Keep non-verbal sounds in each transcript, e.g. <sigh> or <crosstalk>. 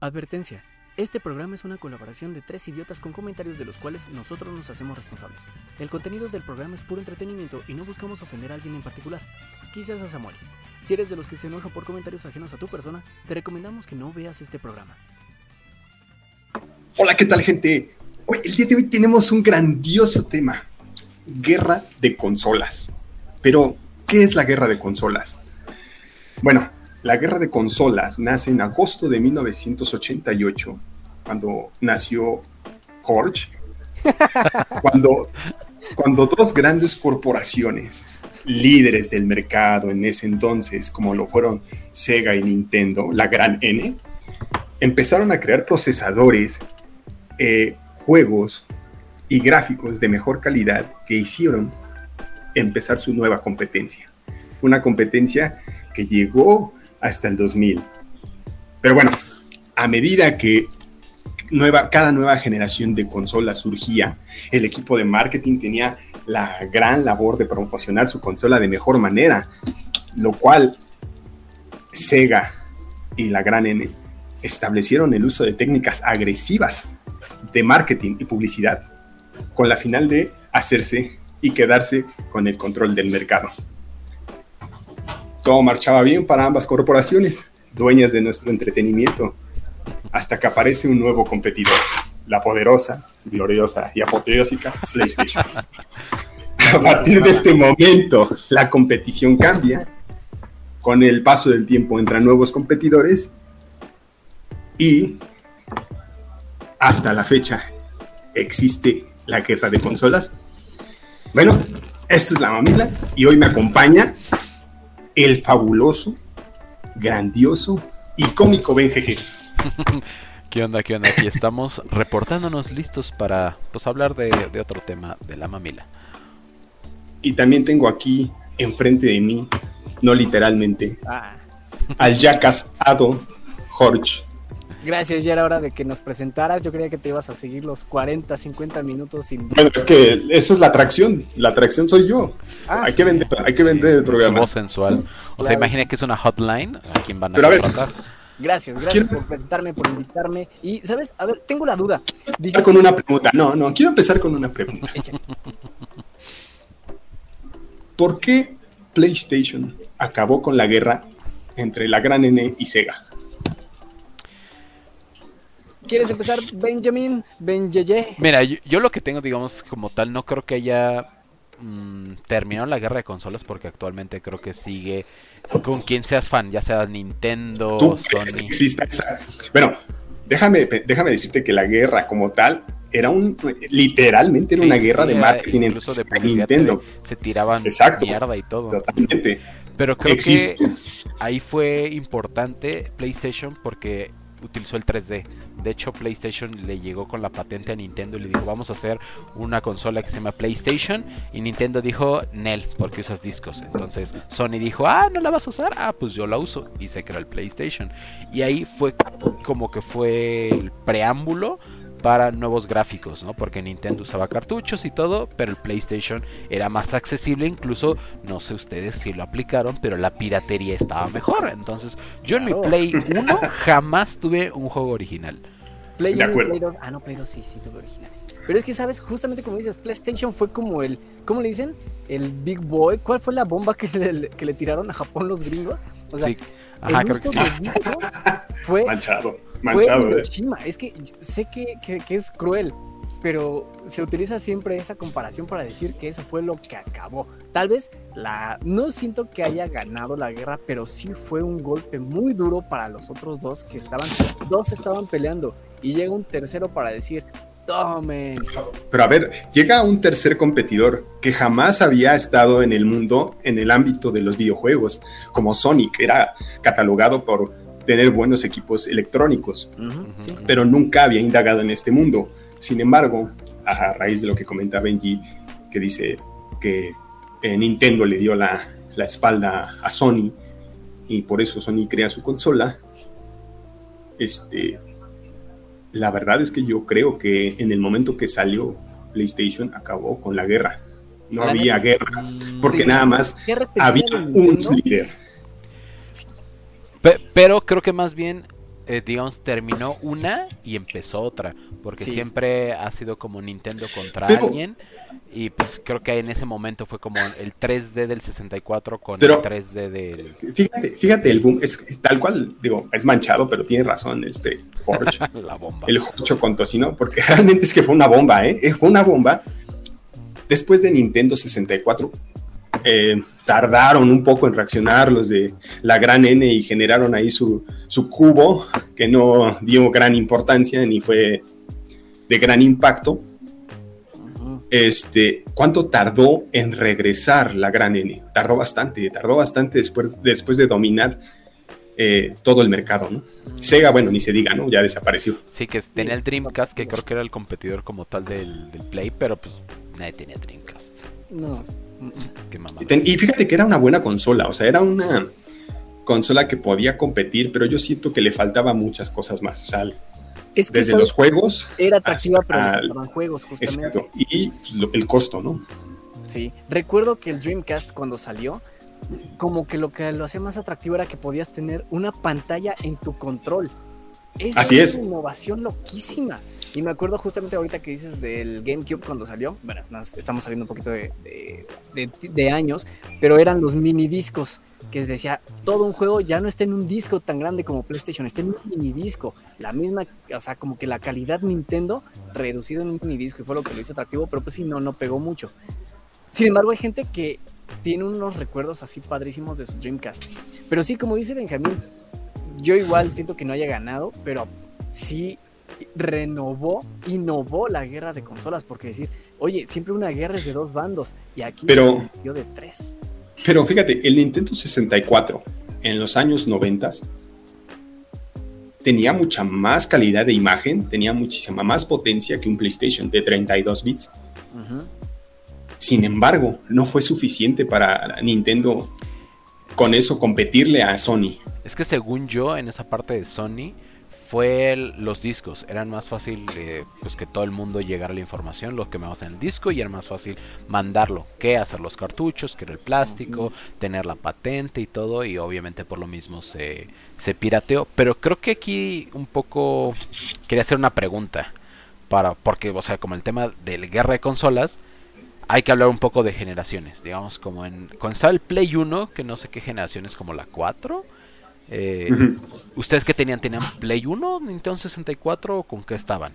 Advertencia. Este programa es una colaboración de tres idiotas con comentarios de los cuales nosotros nos hacemos responsables. El contenido del programa es puro entretenimiento y no buscamos ofender a alguien en particular. Quizás a Samuel. Si eres de los que se enoja por comentarios ajenos a tu persona, te recomendamos que no veas este programa. Hola, ¿qué tal gente? Hoy, el día de hoy tenemos un grandioso tema. Guerra de consolas. Pero, ¿qué es la guerra de consolas? Bueno, la guerra de consolas nace en agosto de 1988, cuando nació Jorge, <laughs> cuando, cuando dos grandes corporaciones, líderes del mercado en ese entonces, como lo fueron Sega y Nintendo, la gran N, empezaron a crear procesadores, eh, juegos y gráficos de mejor calidad que hicieron empezar su nueva competencia. Una competencia que llegó hasta el 2000. Pero bueno, a medida que nueva, cada nueva generación de consolas surgía, el equipo de marketing tenía la gran labor de promocionar su consola de mejor manera, lo cual Sega y la gran N establecieron el uso de técnicas agresivas de marketing y publicidad, con la final de hacerse y quedarse con el control del mercado todo marchaba bien para ambas corporaciones, dueñas de nuestro entretenimiento, hasta que aparece un nuevo competidor, la poderosa, gloriosa y apoteósica PlayStation. <laughs> A partir de este momento, la competición cambia, con el paso del tiempo entran nuevos competidores y hasta la fecha existe la guerra de consolas. Bueno, esto es la mamila y hoy me acompaña el fabuloso, grandioso y cómico BGG. <laughs> ¿Qué onda? ¿Qué onda? Aquí estamos reportándonos listos para pues, hablar de, otro tema de la mamila. Y también tengo aquí enfrente de mí, no literalmente, ah. al ya casado Jorge. Gracias, ya era hora de que nos presentaras. Yo creía que te ibas a seguir los 40, 50 minutos sin. Bueno, es que eso es la atracción. La atracción soy yo. Ah, hay, que vender, hay que vender el programa. Su voz sensual. O sea, imagina que es una hotline a quien van a Pero Gracias, gracias por presentarme, por invitarme. Y, ¿sabes? A ver, tengo la duda. Dijiste... con una pregunta. No, no, quiero empezar con una pregunta. <laughs> ¿Por qué PlayStation acabó con la guerra entre la gran N y Sega? ¿Quieres empezar, Benjamin? Benjeye. Mira, yo, lo que tengo, digamos, como tal, no creo que haya mm, terminado la guerra de consolas porque actualmente creo que sigue con quien seas fan, ya sea Nintendo, Sony. Bueno, déjame, déjame decirte que la guerra como tal era un literalmente era una guerra de marketing incluso de Nintendo. Se, tiraban mierda y todo. Totalmente. Pero creo que ahí fue importante PlayStation porque utilizó el 3D. De hecho, PlayStation le llegó con la patente a Nintendo y le dijo, vamos a hacer una consola que se llama PlayStation. Y Nintendo dijo, Nel, porque usas discos. Entonces Sony dijo, ah, ¿no la vas a usar? Ah, pues yo la uso. Y se creó el PlayStation. Y ahí fue como que fue el preámbulo para nuevos gráficos, ¿no? Porque Nintendo usaba cartuchos y todo, pero el PlayStation era más accesible, incluso no sé ustedes si lo aplicaron, pero la piratería estaba mejor. Entonces, yo en mi Play <laughs> 1 jamás tuve un juego original. Play 1 Play 2. Ah, no, Play 2 sí, sí tuve originales. Pero es que, ¿sabes? Justamente como dices, PlayStation fue como el. ¿Cómo le dicen? El Big Boy. ¿Cuál fue la bomba que, le, que le tiraron a Japón los gringos? O sea, Ajá, creo que <laughs> fue. Manchado Manchado, eh. Es que sé que, es cruel, pero se utiliza siempre esa comparación para decir que eso fue lo que acabó. Tal vez la no siento que haya ganado la guerra, pero sí fue un golpe muy duro para los otros dos que estaban dos estaban peleando y llega un tercero para decir, "Tomen." Pero a ver, llega un tercer competidor que jamás había estado en el mundo en el ámbito de los videojuegos, como Sonic, era catalogado por tener buenos equipos electrónicos, pero nunca había indagado en este mundo. Sin embargo, a raíz de lo que comenta Benji, que dice que eh, Nintendo le dio la, la, espalda a Sony y por eso Sony crea su consola, este, la verdad es que yo creo que en el momento que salió PlayStation acabó con la guerra. No había guerra, porque nada más había un líder. Pero creo que más bien eh, digamos, terminó una y empezó otra. Porque Sí. siempre ha sido como Nintendo contra Pero- alguien. Y pues creo que en ese momento fue como el 3D del 64 con Pero- el 3D del... Fíjate, fíjate, el boom es es tal cual, digo, es manchado, pero tiene razón este Forge. <laughs> La bomba. el Jocho con tocino, porque <laughs> realmente es que fue una bomba. Eh, Fue una bomba. Después de Nintendo 64, eh, tardaron un poco en reaccionar los de la gran N y generaron ahí su, su cubo, que no dio gran importancia ni fue de gran impacto. Este, ¿Cuánto tardó en regresar la gran N? Tardó bastante, tardó bastante después, después de dominar eh, todo el mercado, ¿no? Sega, bueno, ni se diga, ¿no? Ya desapareció. Sí, que tenía el Dreamcast, que creo que era el competidor como tal del, del Play, pero pues nadie tenía Dreamcast. No. Entonces, qué mamada. Y ten- Y fíjate que era una buena consola, o sea, era una consola que podía competir, pero yo siento que le faltaba muchas cosas más. O sea, Es que desde los juegos. era atractiva, pero le al- faltaban juegos, justamente. Exacto. Y lo- el costo, ¿no? Sí, recuerdo que el Dreamcast cuando salió, como que lo que lo hacía más atractivo era que podías tener una pantalla en tu control. Eso Así es. una innovación loquísima. Y me acuerdo justamente ahorita que dices del GameCube cuando salió, bueno, más, estamos saliendo un poquito de años, pero eran los mini discos que decía, todo un juego ya no está en un disco tan grande como PlayStation, está en un mini disco. La misma, o sea, como que la calidad Nintendo reducido en un mini disco y fue lo que lo hizo atractivo, pero pues sí, no, no pegó mucho. Sin embargo, hay gente que tiene unos recuerdos así padrísimos de su Dreamcast. Pero sí, como dice Benjamín, yo igual siento que no haya ganado, pero sí renovó, innovó la guerra de consolas, porque decir, oye, siempre una guerra es de dos bandos, y aquí Pero- se convirtió de tres. Pero fíjate, el Nintendo 64 en los años 90 tenía mucha más calidad de imagen, tenía muchísima más potencia que un PlayStation de 32 bits. Sin embargo, no fue suficiente para Nintendo con eso competirle a Sony. Es que según yo, en esa parte de Sony, fue el- los discos. Eran más fácil eh, pues que todo el mundo llegara a la información, lo que me en el disco, y era más fácil mandarlo que hacer los cartuchos, que era el plástico, tener la patente y todo, y obviamente por lo mismo se, se pirateó. Pero creo que aquí un poco quería hacer una pregunta. Para, porque, o sea, como el tema del guerra de consolas, hay que hablar un poco de generaciones. Digamos, como en. Cuando estaba el Play 1, que no sé qué generaciones, como la 4. Eh. ¿Ustedes qué tenían? ¿Tenían Play 1, Nintendo 64 o con qué estaban?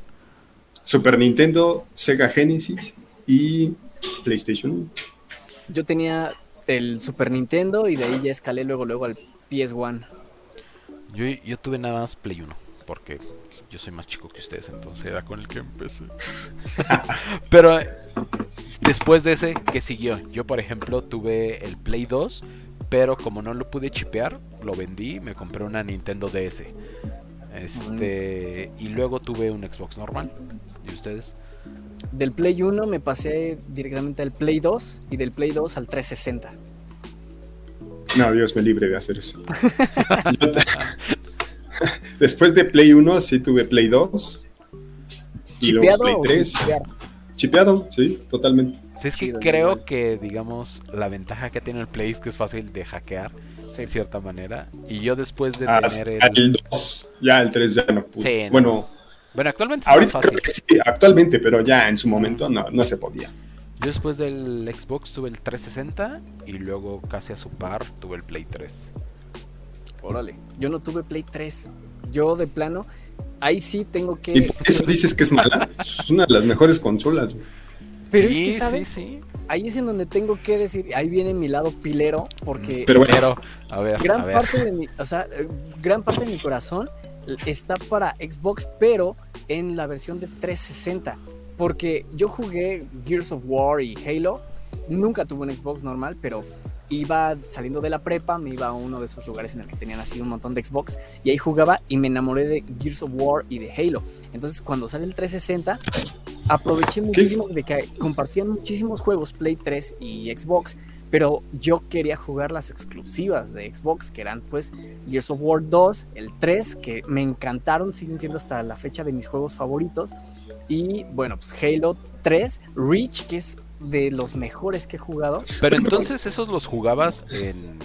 Super Nintendo, Sega Genesis y PlayStation. Yo tenía el Super Nintendo y de ahí ya escalé luego, luego al PS1. Yo, yo tuve nada más Play 1, porque yo soy más chico que ustedes, entonces era con el que empecé. <laughs> Pero eh, después de ese, ¿qué siguió? Yo, por ejemplo, tuve el Play 2, pero como no lo pude chipear, lo vendí y me compré una Nintendo DS. Este, y luego tuve un Xbox normal. ¿Y ustedes? Del Play 1 me pasé directamente al Play 2 y del Play 2 al 360. No, Dios me libre de hacer eso. <laughs> Después de Play 1, sí tuve Play 2. Y luego ¿Chipeado Play o 3. sin chipear? Chipeado, sí, totalmente. Sí, es que creo igual. que, digamos, la ventaja que tiene el Play es que es fácil de hackear, Sí. de cierta manera. Y yo después de Hasta tener el... el 2. Ya el 3 ya no pude. Sí, no. Bueno, Bueno, actualmente ahorita fácil. creo que sí, actualmente, pero ya en su momento no, no se podía. Yo después del Xbox tuve el 360 y luego casi a su par tuve el Play 3. Órale. Yo no tuve Play 3. Yo de plano, ahí sí tengo Y que... por eso dices que es mala. Es una de las mejores consolas. güey. Pero sí, es que, ¿sabes? sí, sí. Ahí es en donde tengo que decir, ahí viene mi lado pilero, porque Pero bueno, a ver, gran a ver. parte de mi, o sea, eh, gran parte de mi corazón está para Xbox, pero en la versión de 360. Porque yo jugué Gears of War y Halo. Nunca tuve un Xbox normal, pero iba saliendo de la prepa, me iba a uno de esos lugares en el que tenían así un montón de Xbox y ahí jugaba y me enamoré de Gears of War y de Halo. Entonces cuando sale el 360 aproveché muchísimo de que compartían muchísimos juegos Play 3 y Xbox, pero yo quería jugar las exclusivas de Xbox que eran pues Gears of War 2, el 3 que me encantaron, siguen siendo hasta la fecha de mis juegos favoritos y bueno, pues Halo 3, Reach que es de los mejores que he jugado. Pero entonces esos los jugabas en...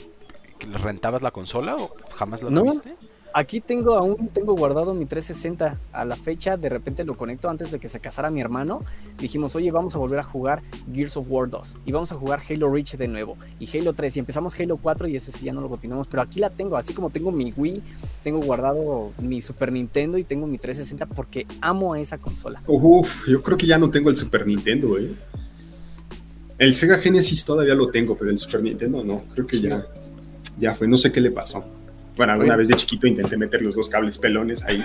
¿Rentabas la consola o jamás la No. tuviste? Aquí tengo aún, tengo guardado mi 360 a la fecha, de repente lo conecto antes de que se casara mi hermano. Dijimos, oye, vamos a volver a jugar Gears of War 2 y vamos a jugar Halo Reach de nuevo y Halo 3 y empezamos Halo 4 y ese sí ya no lo continuamos, pero aquí la tengo, así como tengo mi Wii, tengo guardado mi Super Nintendo y tengo mi 360 porque amo a esa consola. Uf, yo creo que ya no tengo el Super Nintendo, eh. El Sega Genesis todavía lo tengo, pero el Super Nintendo no, creo que ya, ya fue, no sé qué le pasó. Bueno, alguna vez de chiquito intenté meter los dos cables pelones ahí.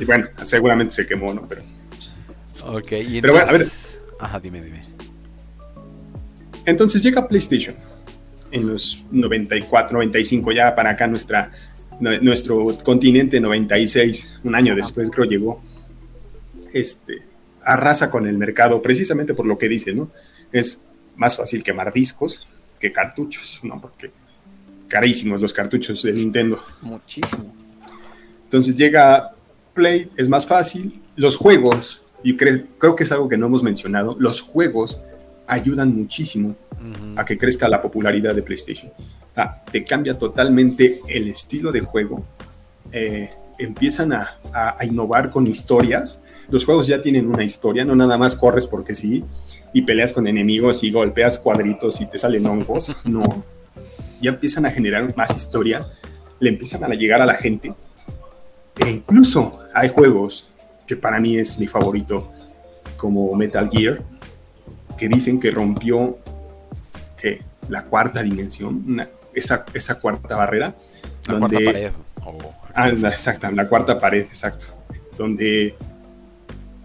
y bueno, seguramente se quemó, ¿no? Pero, ok, y pero bueno, a ver. Ajá, dime, dime. Entonces llega PlayStation en los 94, 95, ya para acá nuestra, nuestro continente 96, un año después creo llegó. Este, arrasa con el mercado precisamente por lo que dice, ¿no? Es más fácil quemar discos que cartuchos, ¿no? Porque carísimos los cartuchos de Nintendo. Muchísimo. Entonces llega Play, es más fácil. Los juegos, y creo que es algo que no hemos mencionado, los juegos ayudan muchísimo a que crezca la popularidad de PlayStation. Ah, te cambia totalmente el estilo de juego. Eh, empiezan a, a, innovar con historias. Los juegos ya tienen una historia, no nada más corres porque sí y peleas con enemigos y golpeas cuadritos y te salen hongos. No, <laughs> ya empiezan a generar más historias, le empiezan a llegar a la gente. E incluso hay juegos que para mí es mi favorito, como Metal Gear, que dicen que rompió la cuarta dimensión, esa, esa cuarta barrera. La donde, cuarta pared. Ah, exacto, la cuarta pared, exacto. Donde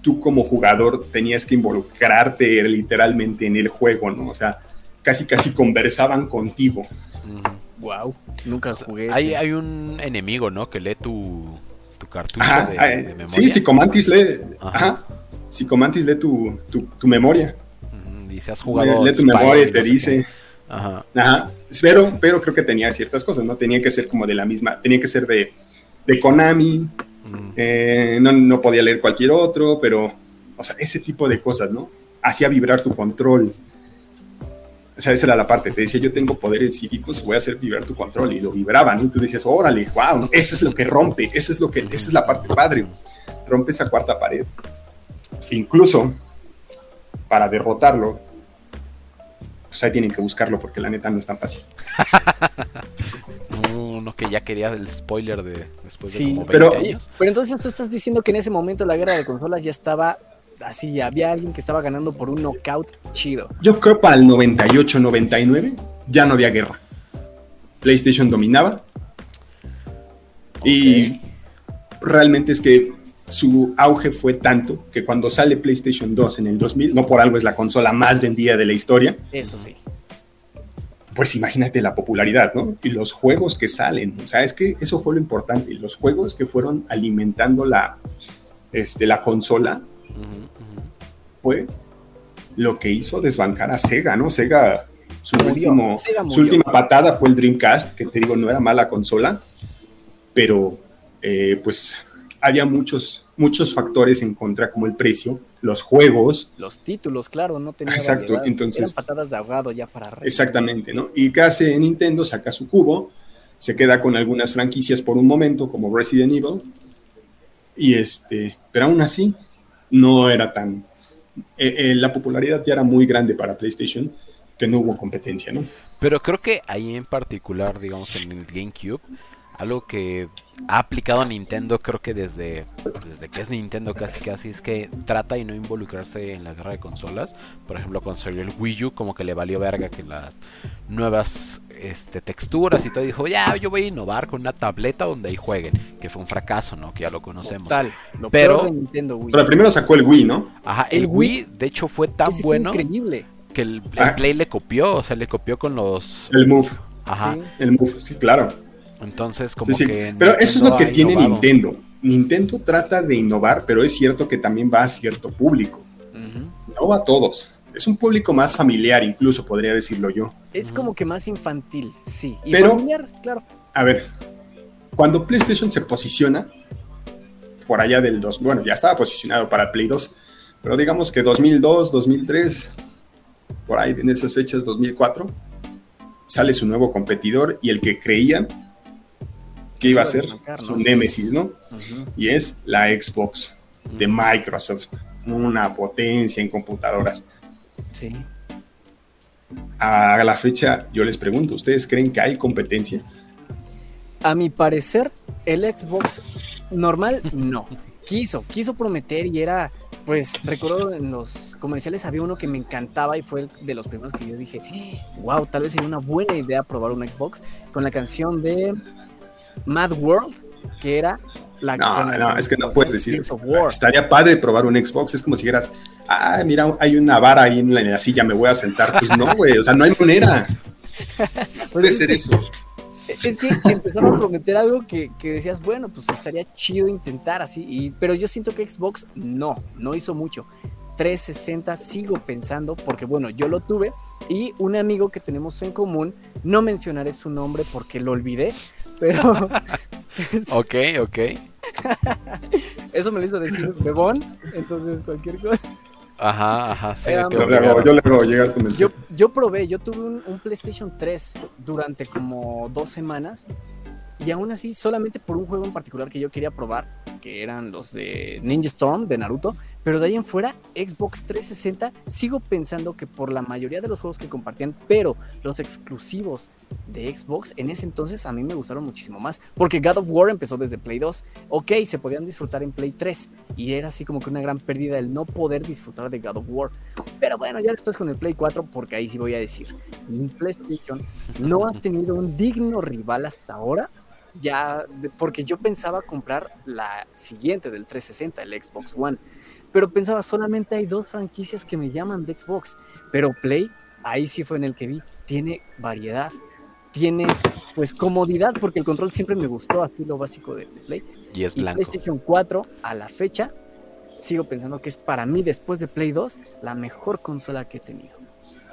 tú como jugador tenías que involucrarte literalmente en el juego, ¿no? O sea, casi casi conversaban contigo. Wow, nunca jugué. Hay, hay un enemigo, ¿no? Que lee tu, tu cartucho de, eh, memoria. Sí, Psicomantis lee. Ajá. Psicomantis lee tu, tu, memoria. Dice, has jugado. Lee, tu memoria y te dice. Ajá. Ajá. Pero, pero creo que tenía ciertas cosas, ¿no? Tenía que ser como de la misma. Tenía que ser de, de Konami. Eh, no, no podía leer cualquier otro, pero. O sea, ese tipo de cosas, ¿no? Hacía vibrar tu control. O sea, esa era la parte. Te decía, yo tengo poderes cívicos, voy a hacer vibrar tu control. Y lo vibraban. Y tú decías, órale, wow, eso es lo que rompe. Eso es lo que, esa es la parte padre. Rompe esa cuarta pared. E incluso, para derrotarlo, pues ahí tienen que buscarlo porque la neta no es tan fácil. <laughs> Uno que ya quería el spoiler de después de como 20 pero, años. Pero entonces tú estás diciendo que en ese momento la guerra de consolas ya estaba así, había alguien que estaba ganando por un knockout chido. Yo creo para el 98, 99 ya no había guerra. PlayStation dominaba. Y realmente es que su auge fue tanto que cuando sale PlayStation 2 en el 2000, no por algo es la consola más vendida de la historia. Eso sí. Pues imagínate la popularidad, ¿no? Y los juegos que salen, o sea, es que eso fue lo importante, los juegos que fueron alimentando la, este, la consola fue lo que hizo desbancar a Sega, ¿no? Sega, su, último, su última patada fue el Dreamcast, que te digo, no era mala consola, pero eh, pues había muchos, muchos factores en contra, como el precio, los juegos. Los títulos, claro, no tenía Exacto, entonces. Eran patadas de ahogado ya para arriba. Exactamente, ¿no? Y ¿qué hace Nintendo? Saca su cubo, se queda con algunas franquicias por un momento, como Resident Evil, y este, pero aún así, no era tan... Eh, eh, la popularidad ya era muy grande para PlayStation, que no hubo competencia, ¿no? Pero creo que ahí en particular, digamos, en el GameCube, algo que ha aplicado Nintendo creo que desde, desde que es Nintendo casi casi es que trata y no involucrarse en la guerra de consolas. Por ejemplo, cuando salió el Wii U como que le valió verga que las nuevas este, texturas y todo dijo, ya yo voy a innovar con una tableta donde ahí jueguen, que fue un fracaso, ¿no? Que ya lo conocemos. Total, lo pero, peor de Nintendo Wii. pero primero sacó el Wii, ¿no? Ajá, el, El Wii, Wii, de hecho fue tan Ese fue bueno increíble. que el, el Ah. Play le copió, o sea, le copió con los... El Move. Ajá, Sí. El Move, sí, claro. Entonces como Sí, sí. que... Pero eso es lo Nintendo que tiene innovado. Nintendo. Nintendo trata de innovar, pero es cierto que también va a cierto público. No va a todos. Es un público más familiar, incluso podría decirlo yo. Es como que más infantil, sí. Y Pero- familiar, claro. A ver, cuando PlayStation se posiciona, por allá del 2, bueno, ya estaba posicionado para Play 2, pero digamos que 2002, 2003, por ahí en esas fechas, 2004, sale su nuevo competidor y el que creían que iba a ser su némesis, ¿no? Y es la Xbox de Microsoft, una potencia en computadoras. Sí. A la fecha, yo les pregunto, ¿ustedes creen que hay competencia? A mi parecer, el Xbox normal no. Quiso, quiso prometer y era, pues recuerdo en los comerciales había uno que me encantaba y fue de los primeros que yo dije, wow, tal vez sería una buena idea probar un Xbox con la canción de Mad World, que era la No, no, es que no puedes decir. Estaría padre probar un Xbox, es como si dijeras, ah, mira, hay una vara ahí en la silla, me voy a sentar. Pues no, güey, o sea, no hay manera. <laughs> Puede ser eso. Es que empezaron a prometer algo que, decías, bueno, pues estaría chido intentar así, y, pero yo siento que Xbox no, no hizo mucho. 360 sigo pensando, porque bueno, yo lo tuve y un amigo que tenemos en común, no mencionaré su nombre porque lo olvidé, pero... <laughs> ok, ok. <laughs> Eso me lo hizo decir Bebón, entonces cualquier cosa. Ajá, ajá. Sí, yo, le hago, yo le hago llegar tu yo, yo probé, yo tuve un, PlayStation 3 durante como dos semanas y aún así, solamente por un juego en particular que yo quería probar, que eran los de Ninja Storm de Naruto, pero de ahí en fuera, Xbox 360, sigo pensando que por la mayoría de los juegos que compartían, pero los exclusivos de Xbox, en ese entonces a mí me gustaron muchísimo más, porque God of War empezó desde Play 2, ok, se podían disfrutar en Play 3, y era así como que una gran pérdida el no poder disfrutar de God of War, pero bueno, ya después con el Play 4, porque ahí sí voy a decir, PlayStation no ha tenido un digno rival hasta ahora ya, porque yo pensaba comprar la siguiente del 360, el Xbox One, pero pensaba solamente hay dos franquicias que me llaman de Xbox, pero Play, ahí sí fue en el que vi, tiene variedad, tiene pues comodidad, porque el control siempre me gustó, así lo básico de Play. Y es blanco. PlayStation 4 a la fecha, sigo pensando que es para mí después de Play 2 la mejor consola que he tenido.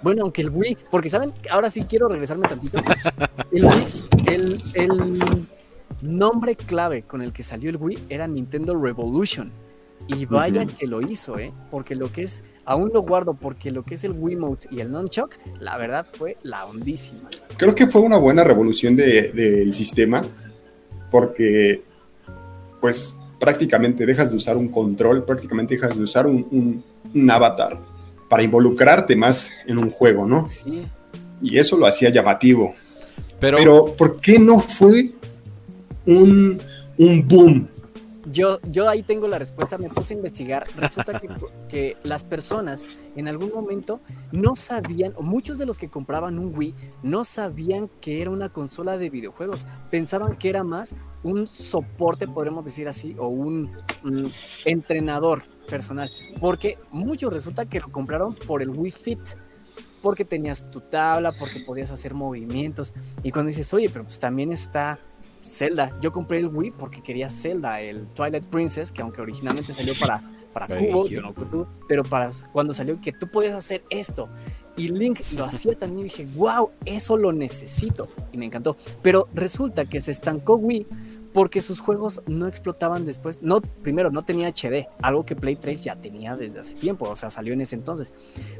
Bueno, aunque el Wii, porque saben, ahora sí quiero regresarme tantito. <laughs> El Wii, el, nombre clave con el que salió el Wii era Nintendo Revolution. Y vaya que lo hizo, ¿eh? Porque lo que es, aún lo guardo, porque lo que es el Wiimote y el Nunchuck, la verdad fue la hondísima. Creo que fue una buena revolución del sistema, porque, pues, prácticamente dejas de usar un control, prácticamente dejas de usar un avatar para involucrarte más en un juego, ¿no? Sí. Y eso lo hacía llamativo. Pero, Pero ¿por qué no fue un, un boom? Yo, yo ahí tengo la respuesta, me puse a investigar. Resulta que, <laughs> que, las personas en algún momento no sabían, o muchos de los que compraban un Wii no sabían que era una consola de videojuegos. Pensaban que era más un soporte, podríamos decir así, o un entrenador personal. Porque muchos resulta que lo compraron por el Wii Fit. Porque tenías tu tabla, porque podías hacer movimientos. Y cuando dices, oye, pero pues también está Zelda. Yo compré el Wii porque quería Zelda, el Twilight Princess, que aunque originalmente salió para, para Cubo, pero para cuando salió que tú podías hacer esto. Y Link lo hacía también y dije, wow, eso lo necesito. Y me encantó. Pero resulta que se estancó Wii porque sus juegos no explotaban después. No, primero, no tenía HD, algo que Play 3 ya tenía desde hace tiempo, o sea, salió en ese entonces.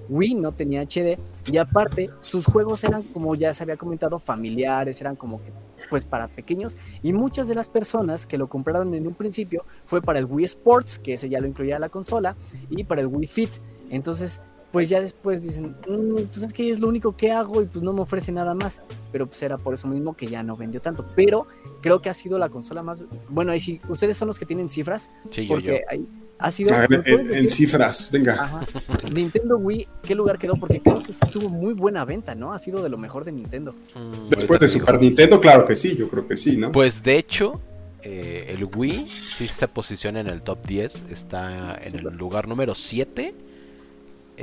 Wii no tenía HD y aparte, sus juegos eran, como ya se había comentado, familiares, eran como que, pues para pequeños. Y muchas de las personas que lo compraron en un principio fue para el Wii Sports, que ese ya lo incluía la consola, y para el Wii Fit. Entonces, pues ya después dicen, mm, pues es que es lo único que hago y pues no me ofrece nada más. Pero pues era por eso mismo que ya no vendió tanto. Pero creo que ha sido la consola más. Bueno, ahí sí, ustedes son los que tienen cifras. Sí, porque Ahí ha sido. en, cifras, venga. Nintendo Wii, ¿qué lugar quedó? Porque creo que tuvo muy buena venta, ¿no? Ha sido de lo mejor de Nintendo. Mm, después de Super Nintendo, claro que sí, yo creo que sí, ¿no? Pues de hecho, eh, el Wii sí se posiciona en el top 10, está en el lugar número 7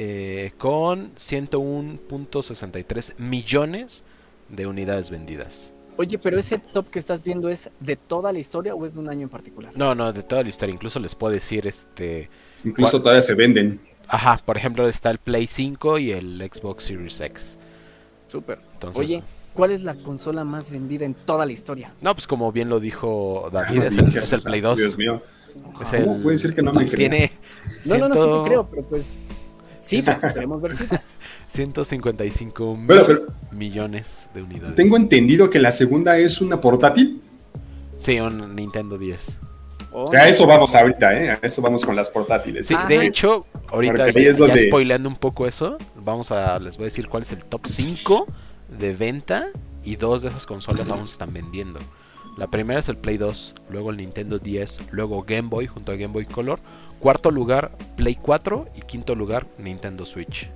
eh, con 101.63 millones de unidades vendidas. Oye, pero ese top que estás viendo es de toda la historia o es de un año en particular? No, no, de toda la historia. Incluso les puedo decir, este... Incluso todavía se venden. Ajá, por ejemplo está el Play 5 y el Xbox Series X. Súper. Oye, ¿cuál es la consola más vendida en toda la historia? No, pues como bien lo dijo David, es, el, Play 2. Dios mío. ¿Cómo puede decir que no me Tiene No, no, no, sí me creo, pero pues cifras, <laughs> queremos ver cifras. 155 millones de unidades. Tengo entendido que la segunda es una portátil. Sí, un Nintendo 10. Oh, A eso vamos ahorita, ¿eh? A eso vamos con las portátiles. Sí, de hecho, ahorita ya, es donde- ya spoileando un poco eso, vamos a les voy a decir cuál es el top 5 de venta y dos de esas consolas aún se están vendiendo. La primera es el Play 2, luego el Nintendo 10, luego Game Boy junto a Game Boy Color, cuarto lugar Play 4 y quinto lugar Nintendo Switch.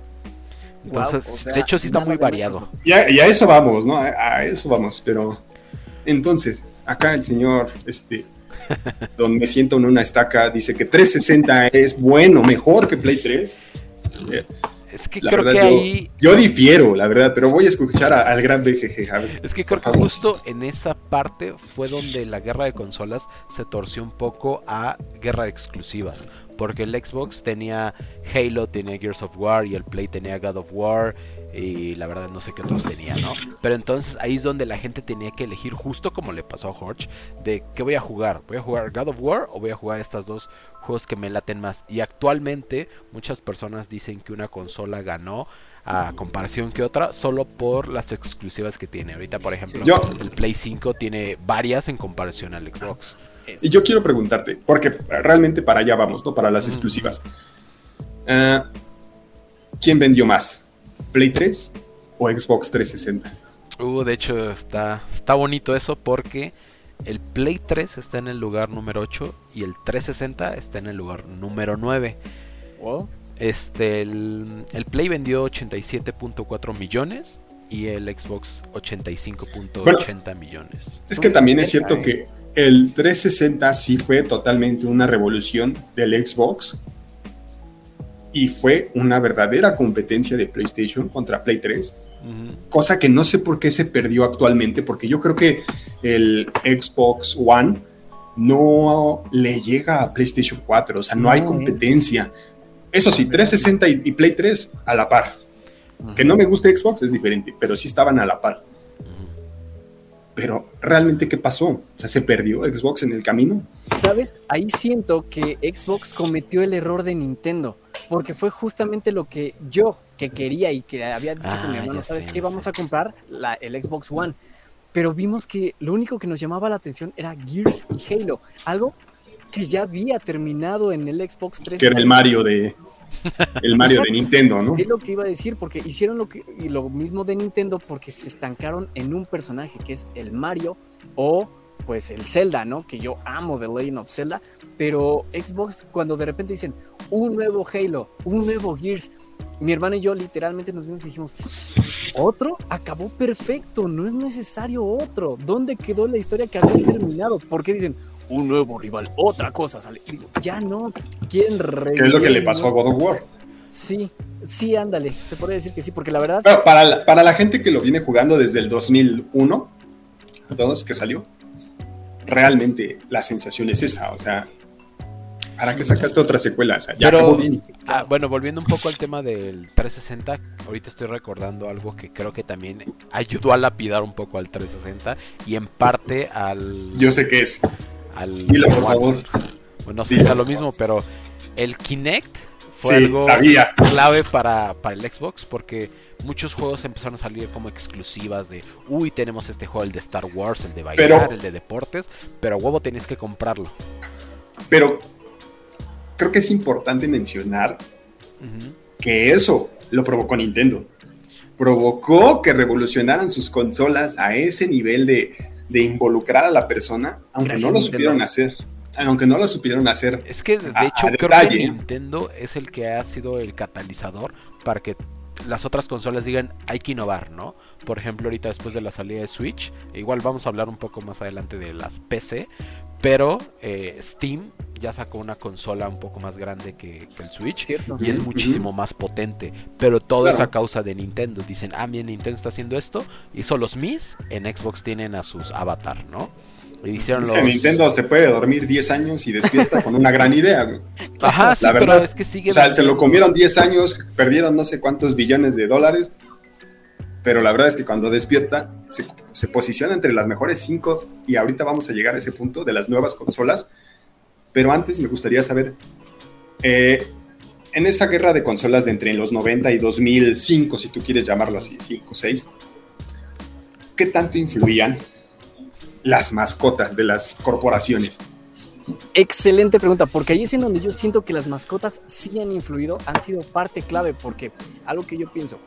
Entonces, Wow, o sea, de hecho sí está muy variado. Y a, y a eso vamos, ¿no? A, a eso vamos, pero entonces, acá el señor, este, <laughs> don me siento en una estaca, dice que 360 es bueno, mejor que Play 3. Es que La creo verdad, que yo, ahí yo difiero, la verdad, pero voy a escuchar a- al gran BGG. a ver. Es que creo que justo en esa parte fue donde la guerra de consolas se torció un poco a guerra de exclusivas. Porque el Xbox tenía Halo, tenía Gears of War y el Play tenía God of War y la verdad no sé qué otros tenía, ¿no? Pero entonces ahí es donde la gente tenía que elegir justo como le pasó a Horch de qué voy a jugar, voy a jugar God of War o voy a jugar estos dos juegos que me laten más. Y actualmente muchas personas dicen que una consola ganó a comparación que otra solo por las exclusivas que tiene. Ahorita, por ejemplo, Yo- el Play 5 tiene varias en comparación al Xbox. Y yo quiero preguntarte, porque realmente para allá vamos, ¿no? Para las exclusivas. Ah, ¿Quién vendió más? ¿Play 3 o Xbox 360? Uh, de hecho está, está bonito eso porque el Play 3 está en el lugar número 8 y el 360 está en el lugar número 9. Wow. Este, el, el Play vendió 87.4 millones y el Xbox 85.80 millones. Es que también es cierto que el 360 sí fue totalmente una revolución del Xbox y fue una verdadera competencia de PlayStation contra Play 3, Cosa que no sé por qué se perdió actualmente, porque yo creo que el Xbox One no le llega a PlayStation 4, o sea, no, hay No, competencia. Eso sí, 360 y, y Play 3 a la par. Que no me guste Xbox es diferente, pero sí estaban a la par. Pero realmente, ¿qué pasó? O sea, ¿se perdió Xbox en el camino? ¿Sabes? Ahí siento que Xbox cometió el error de Nintendo, porque fue justamente lo que yo que quería y que había dicho con mi Ah, hermano, ¿sabes sé, qué? Vamos sé. a comprar la, el Xbox One. Pero vimos que lo único que nos llamaba la atención era Gears y Halo, algo que ya había terminado en el Xbox 360. Que era el Mario de el Mario de. Nintendo, ¿no? Es lo que iba a decir, porque hicieron lo, que, y lo mismo de Nintendo porque se estancaron en un personaje que es el Mario o pues el Zelda, ¿no? Que yo amo The Legend of Zelda, pero Xbox cuando de repente dicen un nuevo Halo, un nuevo Gears, mi hermano y yo literalmente nos vimos y dijimos, otro acabó perfecto, no es necesario otro. ¿Dónde quedó la historia que había terminado? ¿Por qué dicen un nuevo rival, otra cosa sale? Digo, ya no, quieren Que es lo que le pasó a God of War. Sí, sí, ándale, se puede decir que sí, porque la verdad, Bueno, para, la, para la gente que lo viene jugando desde el 2001, todos que salió, realmente la sensación es esa, o sea, ¿para Sí. qué sacaste otra secuela? O sea, ya Pero- acabó bien. Ah, bueno, volviendo un poco al tema del 360, ahorita estoy recordando algo que creo que también ayudó a lapidar un poco al 360 y en parte al... Yo sé qué es. Al Dilo, por favor. Bueno, no sé si sea lo mismo, pero el Kinect fue Sí, algo sabía. clave para, para el Xbox porque muchos juegos empezaron a salir como exclusivas de, uy, tenemos este juego, el de Star Wars, el de bailar, Pero- el de deportes, pero huevo tenías que comprarlo. Pero creo que es importante mencionar que eso lo provocó Nintendo. Provocó que revolucionaran sus consolas a ese nivel de, de involucrar a la persona, aunque Gracias, no lo Nintendo. supieron hacer. Aunque no lo supieron hacer. Es que de A- hecho a creo detalle. que Nintendo es el que ha sido el catalizador para que las otras consolas digan hay que innovar, ¿no? Por ejemplo, ahorita después de la salida de Switch, igual vamos a hablar un poco más adelante de las PC, pero eh, Steam ya sacó una consola un poco más grande que, que el Switch ¿cierto? y es muchísimo más potente, pero todo es Claro. a causa de Nintendo. Dicen, ah, bien, Nintendo está haciendo esto, hizo los Mis, en Xbox tienen a sus Avatar, ¿no? Y hicieron Es los... que Nintendo se puede dormir 10 años y despierta con una gran idea. güey. Ajá, sí, La pero verdad, es que sigue O sea, se lo comieron 10 años, perdieron no sé cuántos billones de dólares, pero la verdad es que cuando despierta se, posiciona entre las mejores 5 y ahorita vamos a llegar a ese punto de las nuevas consolas. Pero antes me gustaría saber, eh, en esa guerra de consolas de entre los 90 y 2005, si tú quieres llamarlo así, 5, 6, ¿qué tanto influían las mascotas de las corporaciones? Excelente pregunta, porque ahí es en donde yo siento que las mascotas sí han influido, han sido parte clave, porque algo que yo pienso,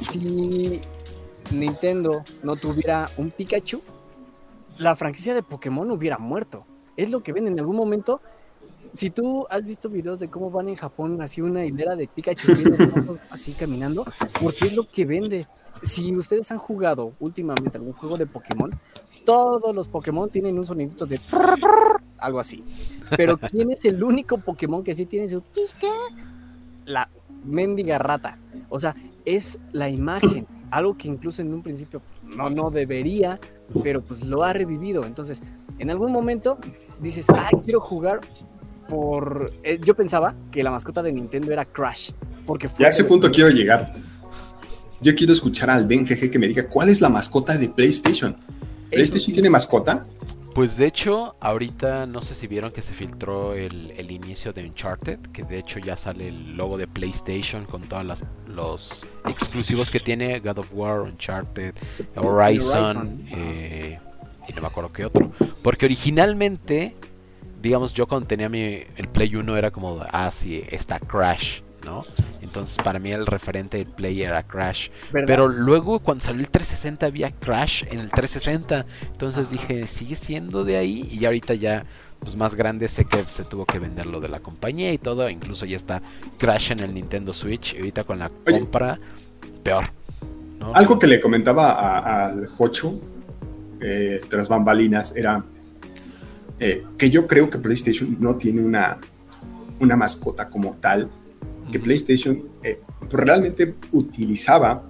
si Nintendo no tuviera un Pikachu, la franquicia de Pokémon hubiera muerto. Es lo que ven en algún momento. Si tú has visto videos de cómo van en Japón así una hilera de Pikachu <laughs> así caminando, porque es lo que vende. Si ustedes han jugado últimamente algún juego de Pokémon, todos los Pokémon tienen un sonidito de <laughs> algo así. Pero ¿quién es el único Pokémon que sí tiene su pica? La mendiga rata. O sea, es la imagen, algo que incluso en un principio no, no debería, pero pues lo ha revivido. Entonces, en algún momento dices, ay, quiero jugar por... Eh, yo pensaba que la mascota de Nintendo era Crash. Porque ya a ese punto quiero llegar. Yo quiero escuchar al Ben GG que me diga cuál es la mascota de PlayStation. ¿PlayStation tiene mascota? Pues de hecho, ahorita no sé si vieron que se filtró el, inicio de Uncharted, que de hecho ya sale el logo de PlayStation con todos los exclusivos que tiene, God of War, Uncharted, Horizon, eh, y no me acuerdo qué otro. Porque originalmente, digamos, yo cuando tenía mi, el Play 1 era como, ah, sí, está Crash. ¿No? Entonces para mí el referente del Play era Crash. Pero luego cuando salió el 360 había Crash en el 360. Entonces dije, sigue siendo de ahí. Y ahorita ya, pues más grande, sé que se tuvo que vender lo de la compañía y todo. Incluso ya está Crash en el Nintendo Switch. Y ahorita con la compra, peor. Algo que le comentaba al Jocho eh, tras bambalinas era eh, que yo creo que PlayStation no tiene una, una mascota como tal que PlayStation eh, pues, realmente utilizaba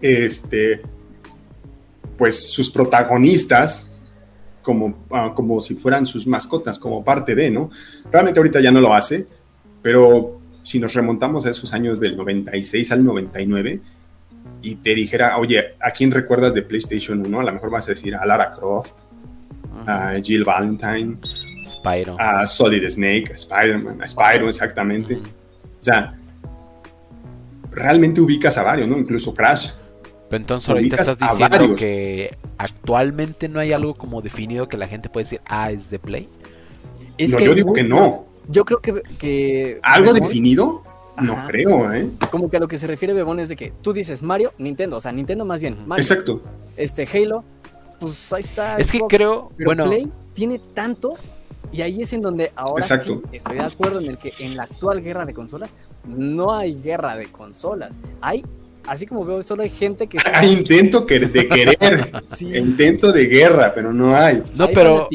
este, pues sus protagonistas como, ah, como si fueran sus mascotas, como parte de, ¿no? Realmente ahorita ya no lo hace, pero si nos remontamos a esos años del 96 al 99 y te dijera, oye, ¿a quién recuerdas de PlayStation 1? A lo mejor vas a decir a Lara Croft, a Jill Valentine, a Solid Snake, a Spider-Man, a Spyro exactamente. O sea, realmente ubicas a varios, ¿no? Incluso Crash. Pero entonces ahorita estás diciendo que actualmente no hay algo como definido que la gente puede decir, ah, es de Play. no, yo digo que no. Yo creo que... ¿Algo definido? No creo, ¿eh? Como que a lo que se refiere Bebón es de que tú dices Mario, Nintendo, o sea, Nintendo más bien. Mario, Exacto. Este Halo, pues ahí está. Es que creo, bueno, Play tiene tantos y ahí es en donde ahora sí estoy de acuerdo en el que en la actual guerra de consolas no hay guerra de consolas. Hay, así como veo, solo hay gente que... <laughs> Hay intento de querer, <laughs> intento de guerra, pero no hay. No, hay pero...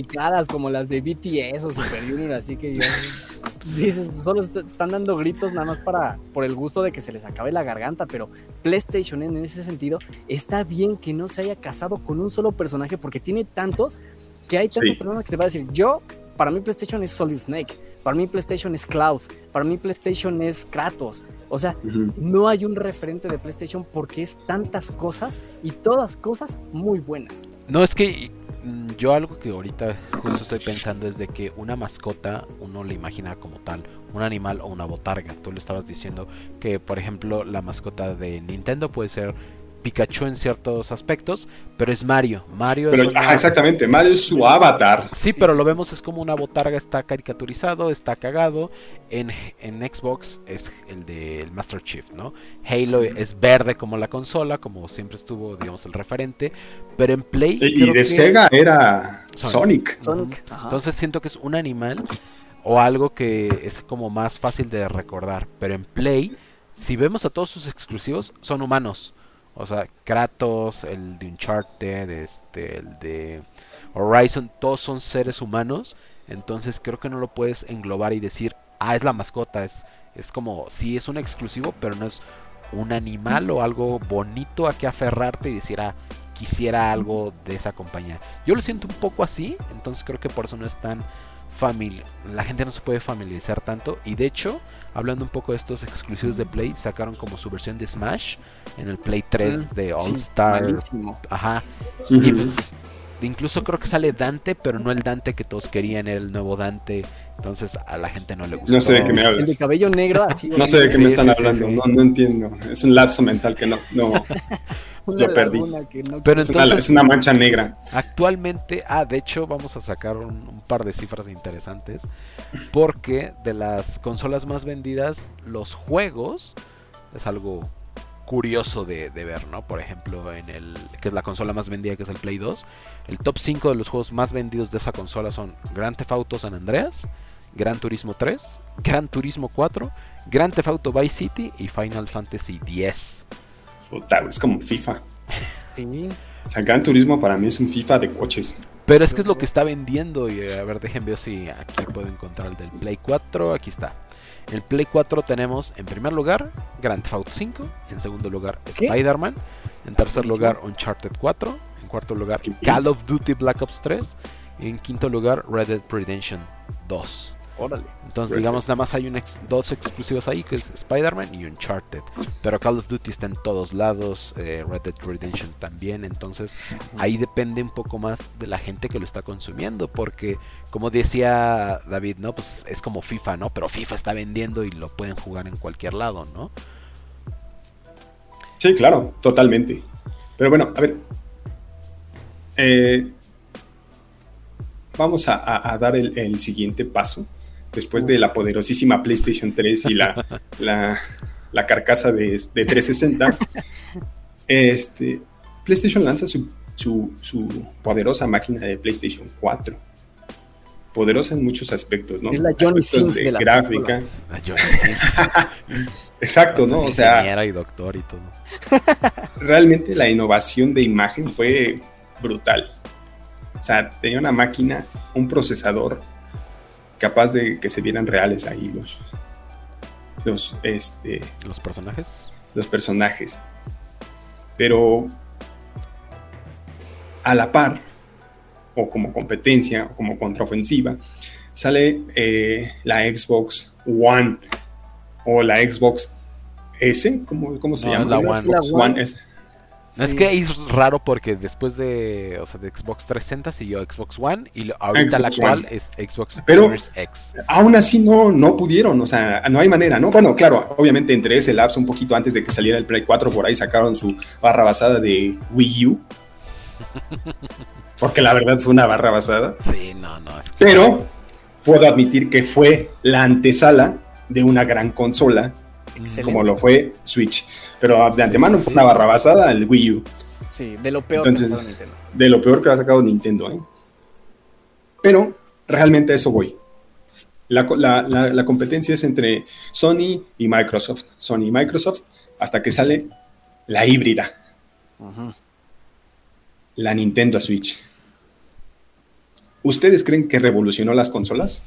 como las de BTS o Super Junior, así que yo... <laughs> dices, solo están dando gritos nada más para por el gusto de que se les acabe la garganta, pero PlayStation en ese sentido está bien que no se haya casado con un solo personaje porque tiene tantos que hay tantas personas que te va a decir, yo para mí PlayStation es Solid Snake, para mí PlayStation es Cloud, para mí PlayStation es Kratos. O sea, no hay un referente de PlayStation porque es tantas cosas y todas cosas muy buenas. No, es que mm, yo algo que ahorita justo estoy pensando es de que una mascota uno le imagina como tal, un animal o una botarga. Tú le estabas diciendo que, por ejemplo, la mascota de Nintendo puede ser Pikachu en ciertos aspectos, pero es Mario. Mario es exactamente, Mario es su avatar. Sí, pero lo vemos es como una botarga, está caricaturizado, está cagado. En, Xbox es el del Master Chief, ¿no? Halo es verde como la consola, como siempre estuvo, digamos, el referente. Pero en Play. Y, de Sega era Sonic. Entonces siento que es un animal o algo que es como más fácil de recordar. Pero en Play, si vemos a todos sus exclusivos, son humanos. O sea, Kratos, el de Uncharted, este, el de Horizon, todos son seres humanos. Entonces creo que no lo puedes englobar y decir, ah, es la mascota. Es, es como, sí, es un exclusivo, pero no es un animal o algo bonito a que aferrarte y decir, ah, quisiera algo de esa compañía. Yo lo siento un poco así, entonces creo que por eso no es tan familiar. La gente no se puede familiarizar tanto. Y de hecho, hablando un poco de estos exclusivos de Play, sacaron como su versión de Smash en el Play 3 mm, de All Star. Ajá. Y pues incluso creo que sale Dante, pero no el Dante que todos querían, era el nuevo Dante. Entonces a la gente no le gustó. No sé de qué me El hablas. de cabello negro, así. No sé de qué me están sí, hablando. sí. No, no entiendo. Es un lapso mental que no. no <laughs> una lo perdí. laguna que no- Pero es, una, entonces- es una mancha negra. Actualmente, ah, de hecho vamos a sacar un, un par de cifras interesantes porque de las consolas más vendidas, los juegos es algo curioso de, de ver, ¿no? Por ejemplo, en el que es la consola más vendida, que es el Play 2, el top 5 de los juegos más vendidos de esa consola son Grand Theft Auto San Andreas, Gran Turismo 3, Gran Turismo 4, Grand Theft Auto Vice City y Final Fantasy X. Puta, es como FIFA. Sí. O sea, Gran Turismo para mí es un FIFA de coches. Pero es que es lo que está vendiendo. Y eh, a ver, dejen ver si aquí puedo encontrar el del Play 4. Aquí está. En el Play 4 tenemos en primer lugar Grand Theft Auto 5. En segundo lugar. Spider-Man. En tercer lugar Uncharted 4. En cuarto lugar. Call of Duty Black Ops 3. Y en quinto lugar Red Dead Redemption 2. Órale. Entonces, digamos, nada más hay un ex- dos exclusivos ahí, que es Spider-Man y Uncharted. Pero Call of Duty está en todos lados, eh, Red Dead Redemption también. Entonces, ahí depende un poco más de la gente que lo está consumiendo. Porque, como decía David, ¿no? Pues es como FIFA, ¿no? Pero FIFA está vendiendo y lo pueden jugar en cualquier lado, ¿no? Sí, claro, totalmente. Pero bueno, a ver. Eh, vamos a, a- a dar el, el siguiente paso. Después de la poderosísima PlayStation 3 y la, <laughs> la, la carcasa de, de 360, este, PlayStation lanza su, su, su poderosa máquina de PlayStation 4. Poderosa en muchos aspectos, ¿no? Es la Johnny Sins de, de la gráfica. <laughs> Exacto, ¿no? O sea, ingeniera y doctor y todo. <laughs> realmente la innovación de imagen fue brutal. O sea, tenía una máquina, un procesador capaz de que se vieran reales ahí los, los, este, Los personajes. los personajes. Pero a la par, o como competencia, o como contraofensiva, sale eh, la Xbox One o la Xbox S, ¿cómo, cómo se No, llama? es la La One. Xbox La One. One S. Es Sí. que es raro porque después de, o sea, de Xbox 360 siguió Xbox One y ahorita la actual One. es Xbox Pero- Series X. Aún así no, no pudieron, o sea, no hay manera, ¿no? Bueno, claro, obviamente entre ese lapso un poquito antes de que saliera el Play 4, por ahí sacaron su barra basada de Wii U. <laughs> Porque la verdad fue una barra basada. Sí, no, no. Pero puedo admitir que fue la antesala de una gran consola, Excelente. como lo fue Switch. Pero de antemano fue una barra basada el Wii U. Sí, de lo peor Entonces- que ha sacado Nintendo. de lo peor que ha sacado Nintendo. ¿eh? Pero realmente a eso voy. La, co- la- la- la competencia es entre Sony y Microsoft. Sony y Microsoft hasta que sale la híbrida, la Nintendo Switch. ¿Ustedes creen que revolucionó las consolas?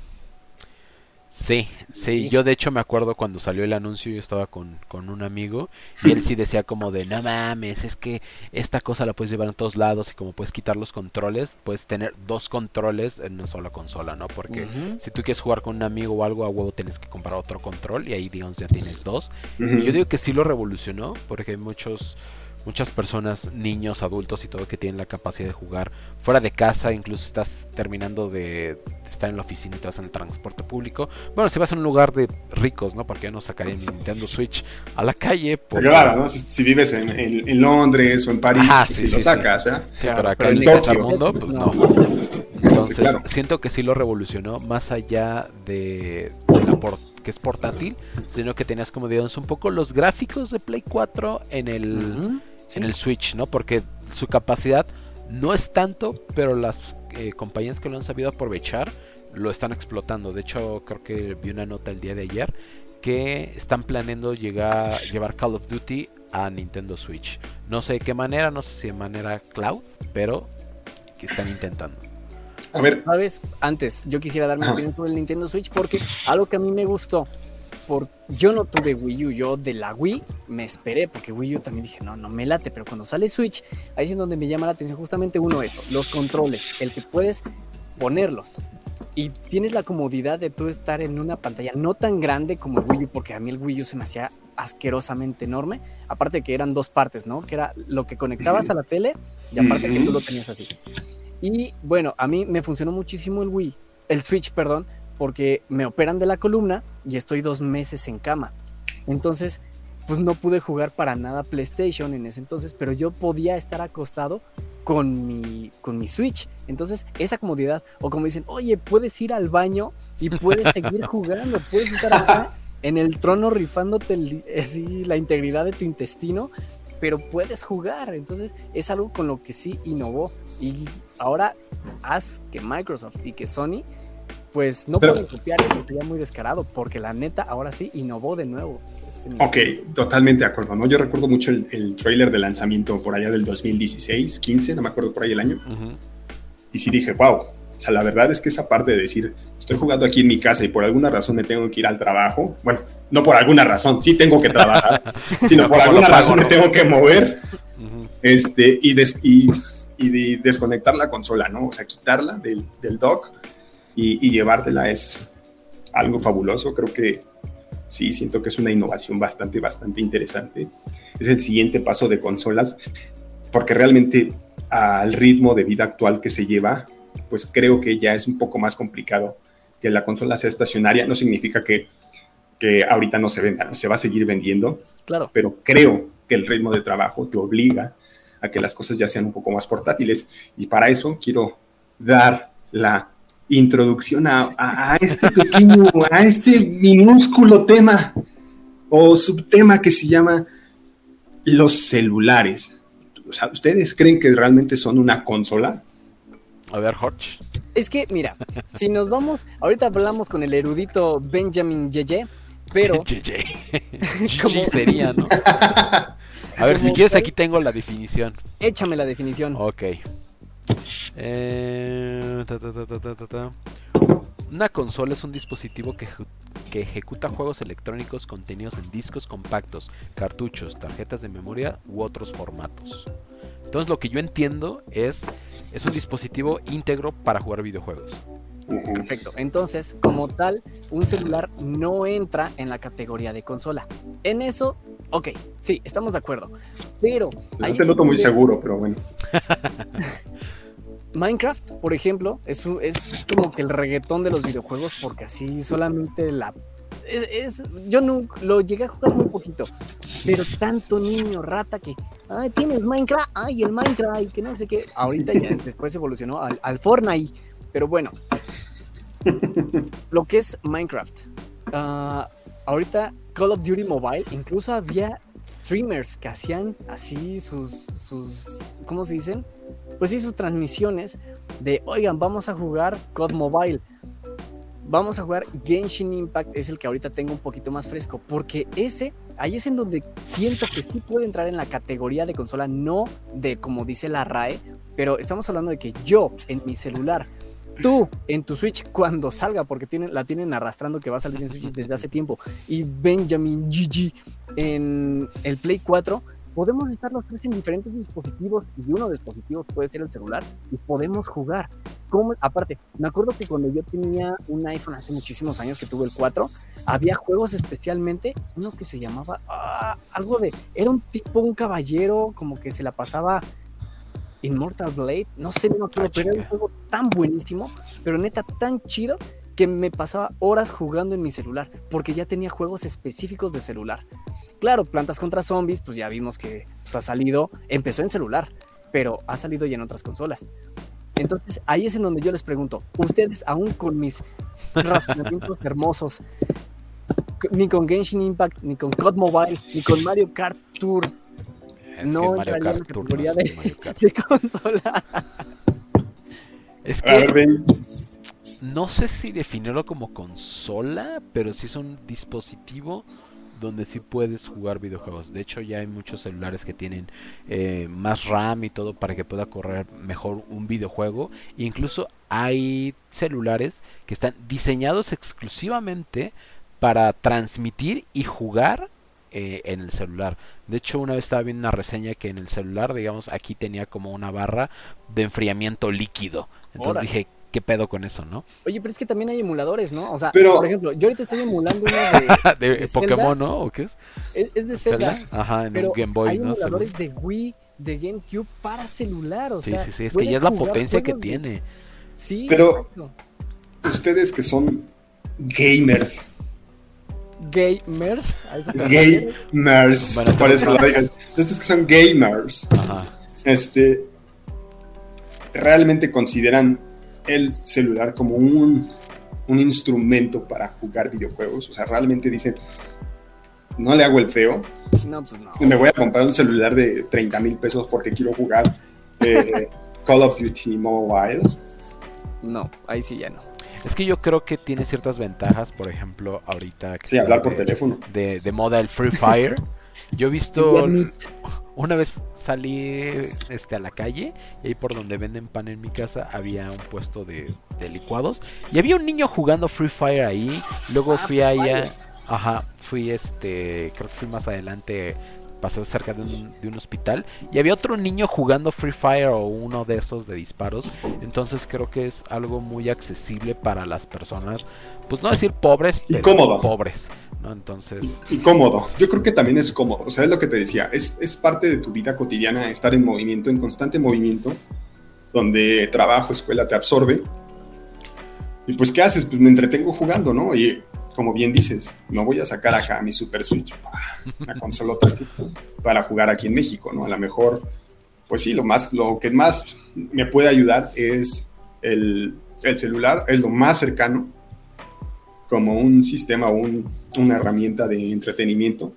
Sí, sí, yo de hecho me acuerdo cuando salió el anuncio, yo estaba con, con un amigo y él sí decía como de, no mames, es que esta cosa la puedes llevar en todos lados y como puedes quitar los controles, puedes tener dos controles en una sola consola, ¿no? Porque si tú quieres jugar con un amigo o algo, a huevo tienes que comprar otro control y ahí digamos ya tienes dos. Y yo digo que sí lo revolucionó, porque hay muchos, muchas personas, niños, adultos y todo que tienen la capacidad de jugar fuera de casa, incluso estás terminando de estar en la oficina y te vas en el transporte público. Bueno, si vas a un lugar de ricos, ¿no? Porque yo no sacaría mi Nintendo Switch a la calle. porque- Claro, ¿no? si, si vives en, en- en Londres o en París, Ajá, pues sí, sí lo sí, sacas, ¿verdad? Sí, Claro, pero acá pero en en el mundo, pues no. Entonces, Sí, claro. siento que sí lo revolucionó más allá de, de la por- que es portátil, sino que tenías como digamos un poco los gráficos de Play 4 en el. Sí. en el Switch, ¿no? Porque su capacidad no es tanto, pero las eh, compañías que lo han sabido aprovechar lo están explotando. De hecho, creo que vi una nota el día de ayer que están planeando llegar llevar Call of Duty a Nintendo Switch. No sé de qué manera, no sé si de manera cloud, pero que están intentando. A ver, ¿Sabes? Antes, yo quisiera dar mi opinión sobre el Nintendo Switch porque algo que a mí me gustó, por, yo no tuve Wii U, yo de la Wii me esperé porque Wii U también dije, no, no me late, pero cuando sale Switch, ahí es en donde me llama la atención justamente uno esto, los controles, el que puedes ponerlos. Y tienes la comodidad de tú estar en una pantalla no tan grande como el Wii U, porque a mí el Wii U se me hacía asquerosamente enorme. Aparte que eran dos partes, ¿no? Que era lo que conectabas a la tele y aparte que tú lo tenías así. Y bueno, a mí me funcionó muchísimo el Wii, el Switch, perdón, porque me operan de la columna y estoy dos meses en cama. Entonces, pues no pude jugar para nada PlayStation en ese entonces, pero yo podía estar acostado con mi, con mi Switch. Entonces, esa comodidad, o como dicen, oye, puedes ir al baño y puedes seguir <laughs> jugando, puedes estar acá en el trono rifándote así, la integridad de tu intestino, pero puedes jugar. Entonces, es algo con lo que sí innovó. Y ahora haz que Microsoft y que Sony pues no pueden copiar eso, sería muy descarado, porque la neta ahora sí innovó de nuevo. Este ok, totalmente de acuerdo, ¿no? Yo recuerdo mucho el, el, trailer de lanzamiento por allá del 2016, 15, no me acuerdo por ahí el año. Y sí dije, wow, o sea, la verdad es que esa parte de decir, estoy jugando aquí en mi casa y por alguna razón me tengo que ir al trabajo, bueno, no por alguna razón, sí tengo que trabajar, <laughs> sino por alguna razón me tengo que mover, este, y, y, y, desconectar la consola, ¿no? O sea, quitarla del, del dock y, llevártela es algo fabuloso. Creo que sí, siento que es una innovación bastante, bastante interesante. Es el siguiente paso de consolas, porque realmente al ritmo de vida actual que se lleva, pues creo que ya es un poco más complicado que la consola sea estacionaria. No significa que, que ahorita no se venda, se va a seguir vendiendo. Claro. Pero creo que el ritmo de trabajo te obliga a que las cosas ya sean un poco más portátiles. Y para eso quiero dar la introducción a, este pequeño, a este minúsculo tema o subtema que se llama los celulares. O sea, ¿ustedes creen que realmente son una consola? A ver, Hodge. Es que, mira, si nos vamos, ahorita hablamos con el erudito Benjamin Yeye, pero... <laughs> <laughs> Yeye. ¿Cómo sería, no? <laughs> A ver, si quieres, aquí tengo la definición. Échame la definición. Ok. Eh, Una consola es un dispositivo que, que, ejecuta juegos electrónicos contenidos en discos compactos, cartuchos, tarjetas de memoria u otros formatos. Entonces lo que yo entiendo es, es un dispositivo íntegro para jugar videojuegos. Perfecto. Entonces, como tal, un celular no entra en la categoría de consola. En eso, ok, sí, estamos de acuerdo. Pero... Ahí te noto muy seguro, pero bueno. <laughs> Minecraft, por ejemplo, es, es como que el reggaetón de los videojuegos porque así solamente la... Es, yo no lo llegué a jugar muy poquito, pero tanto niño rata que, ay, tienes Minecraft, ay, el Minecraft, que no sé qué. Ahorita ya después evolucionó al, al Fortnite, pero bueno, lo que es Minecraft. Ah, ahorita Call of Duty Mobile, incluso había streamers que hacían así sus, sus, ¿cómo se dicen? pues sí, sus transmisiones de, oigan, vamos a jugar COD Mobile. Vamos a jugar Genshin Impact, es el que ahorita tengo un poquito más fresco, porque ese, ahí es en donde siento que sí puede entrar en la categoría de consola, no de como dice la RAE, pero estamos hablando de que yo en mi celular, tú en tu Switch cuando salga, porque tienen, la tienen arrastrando que va a salir en Switch desde hace tiempo, y Benjamin GG en el Play 4, podemos estar los tres en diferentes dispositivos y uno de dispositivos puede ser el celular y podemos jugar. Como, aparte, me acuerdo que cuando yo tenía un iPhone hace muchísimos años que tuve el 4, había juegos especialmente, uno que se llamaba ah, algo de, era un tipo, un caballero, como que se la pasaba Immortal Blade, no sé, no acuerdo, pero era un juego tan buenísimo, pero neta tan chido que me pasaba horas jugando en mi celular, porque ya tenía juegos específicos de celular. Claro, Plantas contra Zombies, pues ya vimos que pues, ha salido, empezó en celular, pero ha salido ya en otras consolas. Entonces ahí es en donde yo les pregunto, ustedes aún con mis razonamientos <laughs> hermosos, ni con Genshin Impact, ni con COD Mobile, ni con Mario Kart Tour, no entraría en la categoría de, <laughs> de, consola. Es que no sé si definirlo como consola, pero sí es un dispositivo donde sí puedes jugar videojuegos. De hecho, ya hay muchos celulares que tienen eh, más RAM y todo para que pueda correr mejor un videojuego. incluso hay celulares que están diseñados exclusivamente para transmitir y jugar eh, en el celular. De hecho, una vez estaba viendo una reseña que en el celular, digamos, aquí tenía como una barra de enfriamiento líquido. Entonces dije, qué pedo con eso, ¿no? Oye, pero es que también hay emuladores, ¿no? O sea, por ejemplo, yo ahorita estoy emulando una <laughs> de, de, Pokémon, ¿no? ¿O qué es? Es, de Zelda. Ajá, en un Game Boy, hay ¿no? emuladores de Wii, de GameCube para celular. O Sí, sea, sí, sí, es que ya es la potencia que tiene. Sí, Pero- exacto. Ustedes que son gamers, Gamers. gamers, Bueno, por eso lo digan. Ustedes que son gamers, Ajá. este, realmente consideran el celular como un, un instrumento para jugar videojuegos. O sea, realmente dicen, no le hago el feo, No, pues no. me voy a comprar un celular de 30 mil pesos porque quiero jugar eh, <laughs> Call of Duty Mobile. No, ahí sí ya no. Es que yo creo que tiene ciertas ventajas, por ejemplo, ahorita que Sí, hablar por de, teléfono. de, de moda el Free Fire. Yo he visto <laughs> una vez salí este a la calle y ahí por donde venden pan en mi casa había un puesto de, de licuados y había un niño jugando Free Fire ahí. Luego Ah, fui allá, ajá, fui este, creo que fui más adelante, pasé cerca de un, de un hospital y había otro niño jugando Free Fire o uno de esos de disparos. Entonces creo que es algo muy accesible para las personas, pues no decir pobres, Y pero cómodo. pobres, ¿no? Entonces, Y cómodo. Yo creo que también es cómodo. O sea, es lo que te decía. Es, es parte de tu vida cotidiana estar en movimiento, en constante movimiento, donde trabajo, escuela te absorbe. Y pues, ¿qué haces? Pues me entretengo jugando, ¿no? Y como bien dices, no voy a sacar acá mi Super Switch, <laughs> una consolota así, para jugar aquí en México, ¿no? A lo mejor, pues sí, lo, más, lo que más me puede ayudar es el, el celular, es lo más cercano como un sistema o un- una herramienta de entretenimiento,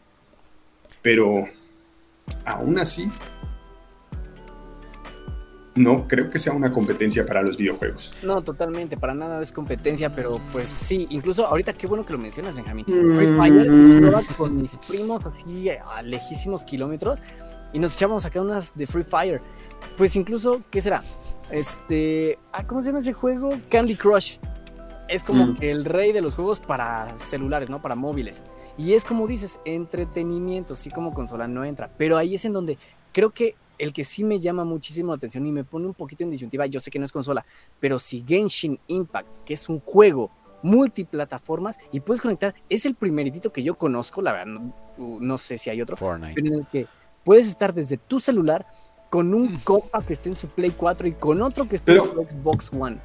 pero aún así no creo que sea una competencia para los videojuegos. No, totalmente, para nada es competencia, pero pues sí, incluso ahorita qué bueno que lo mencionas, Benjamín. Mm. Free Fire, iba con mis primos así a lejísimos kilómetros y nos echábamos acá unas de Free Fire. Pues incluso, ¿qué será? Este, ah, ¿cómo se llama ese juego? Candy Crush. Es como Mm. que el rey de los juegos para celulares, ¿no? Para móviles. Y es como dices, entretenimiento, sí como consola no entra, pero ahí es en donde creo que el que sí me llama muchísimo la atención y me pone un poquito en disyuntiva, yo sé que no es consola, pero si Genshin Impact, que es un juego multiplataformas y puedes conectar, es el primeritito que yo conozco, la verdad, no, no sé si hay otro, Fortnite. pero en el que puedes estar desde tu celular con un Mm. compa que esté en su Play 4 y con otro que esté en su Xbox One.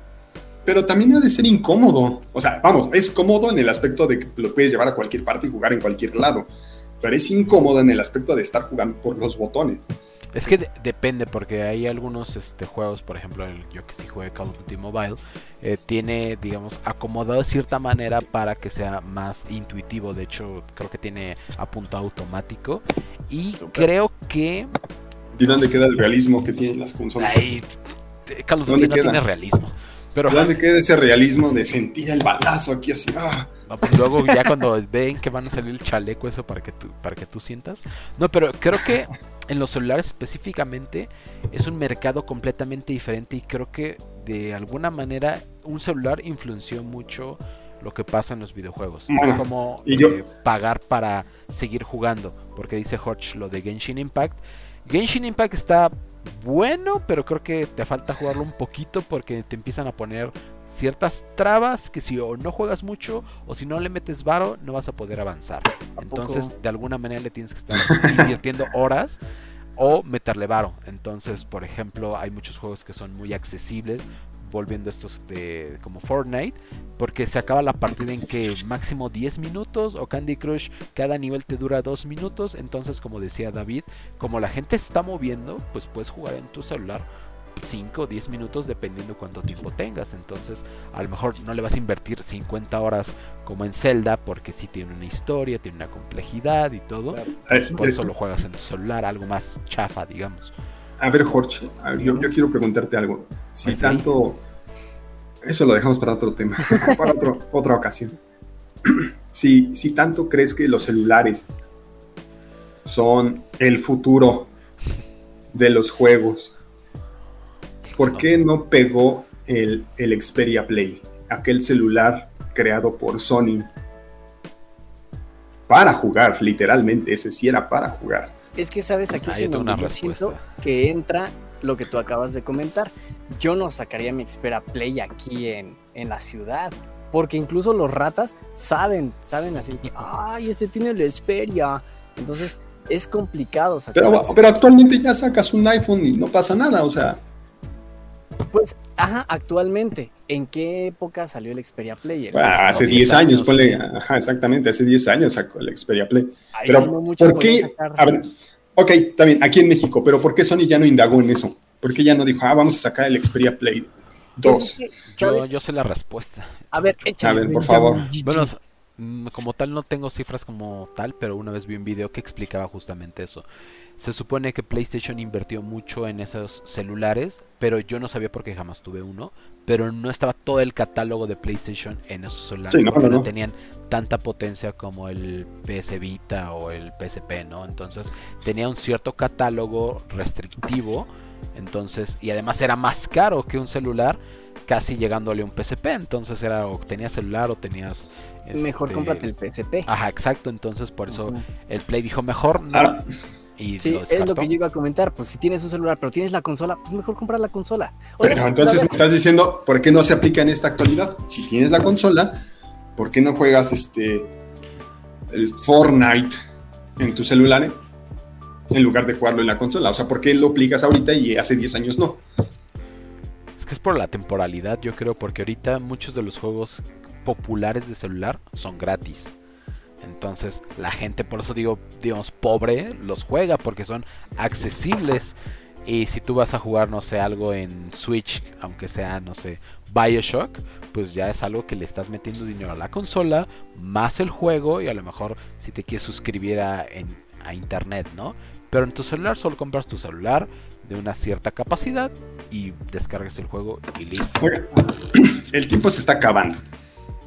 Pero también ha de ser incómodo. O sea, vamos, es cómodo en el aspecto de que lo puedes llevar a cualquier parte y jugar en cualquier lado. Pero es incómodo en el aspecto de estar jugando por los botones. Es que de- depende, porque hay algunos este, juegos, por ejemplo, el, yo que sí jugué Call of Duty Mobile, eh, tiene, digamos, acomodado de cierta manera para que sea más intuitivo. De hecho, creo que tiene apunto automático. Y creo que. ¿Y dónde queda el realismo que tienen las consolas? Ay, Call of Duty ¿Dónde no queda? tiene realismo. Pero ¿Dónde queda ese realismo de sentir el balazo aquí así? Ah, No, pues luego ya cuando ven que van a salir el chaleco eso para que tú para que tú sientas. No, pero creo que en los celulares específicamente es un mercado completamente diferente y creo que de alguna manera un celular influenció mucho lo que pasa en los videojuegos. es como y yo- eh, pagar para seguir jugando, porque dice Hodge lo de Genshin Impact. Genshin Impact está bueno, pero creo que te falta jugarlo un poquito porque te empiezan a poner ciertas trabas que si o no juegas mucho o si no le metes varo no vas a poder avanzar. Entonces, de alguna manera le tienes que estar <laughs> invirtiendo horas o meterle varo. Entonces, por ejemplo, hay muchos juegos que son muy accesibles, volviendo estos de como Fortnite, porque se acaba la partida en que máximo 10 minutos o Candy Crush cada nivel te dura 2 minutos, entonces como decía David, como la gente está moviendo, pues puedes jugar en tu celular 5 o 10 minutos dependiendo cuánto tiempo tengas. Entonces, a lo mejor no le vas a invertir 50 horas como en Zelda, porque sí tiene una historia, tiene una complejidad y todo. Claro. Pues eh, por eh, eso lo juegas en tu celular, algo más chafa, digamos. A ver, Jorge, a ver, yo, yo quiero preguntarte algo. Si Pues sí. tanto. Eso lo dejamos para otro tema, <laughs> para otro- otra ocasión. <clears throat> Si, si tanto crees que los celulares son el futuro de los juegos, ¿por No. qué no pegó el, el Xperia Play, aquel celular creado por Sony para jugar, literalmente, ese sí era para jugar? Es que sabes, aquí Ah, una yo siento que entra lo que tú acabas de comentar. Yo no sacaría mi Xperia Play aquí en, en la ciudad. Porque incluso los ratas saben, saben así que, ay, este tiene el Xperia. Entonces, es complicado sacar. Pero, pero actualmente ya sacas un iPhone y no pasa nada, o sea. Pues, ajá, actualmente, ¿en qué época salió el Xperia Play? Ah, hace 10 años, ponle, ajá, exactamente, hace 10 años sacó el Xperia Play. Ahí pero, mucho ¿por qué? A ver, ok, está bien, aquí en México, pero ¿por qué Sony ya no indagó en eso? ¿Por qué ya no dijo, ah, vamos a sacar el Xperia Play Pues 2? es que, Yo, yo sé la respuesta. A ver, échale. A ver, por favor. Bueno, mm, como tal no tengo cifras como tal, pero una vez vi un video que explicaba justamente eso. Se supone que PlayStation invirtió mucho en esos celulares, pero yo no sabía por qué jamás tuve uno. Pero no estaba todo el catálogo de PlayStation en esos celulares Sí, no, porque no, no no. tenían tanta potencia como el PS Vita o el PSP, ¿no? Entonces tenía un cierto catálogo restrictivo. Entonces, y además era más caro que un celular, casi llegándole a un PSP. Entonces era o tenías celular o tenías. Mejor este, cómprate el PSP. Ajá, exacto. Entonces por eso el Play dijo mejor no. Y Sí, es lo que yo iba a comentar. Pues si tienes un celular, pero tienes la consola, pues mejor comprar la consola. Oye, pero entonces a me estás diciendo, ¿por qué no se aplica en esta actualidad? Si tienes la consola, ¿por qué no juegas este el Fortnite en tu celular eh? en lugar de jugarlo en la consola? O sea, ¿por qué lo aplicas ahorita y hace 10 años no? Es que es por la temporalidad, yo creo, porque ahorita muchos de los juegos populares de celular son gratis. Entonces, la gente, por eso digo, digamos, pobre, los juega porque son accesibles. Y si tú vas a jugar, no sé, algo en Switch, aunque sea, no sé, Bioshock, pues ya es algo que le estás metiendo dinero a la consola, más el juego, y a lo mejor si te quieres suscribir a, a internet, ¿no? Pero en tu celular solo compras tu celular de una cierta capacidad y descargas el juego y listo. <clears throat> El tiempo se está acabando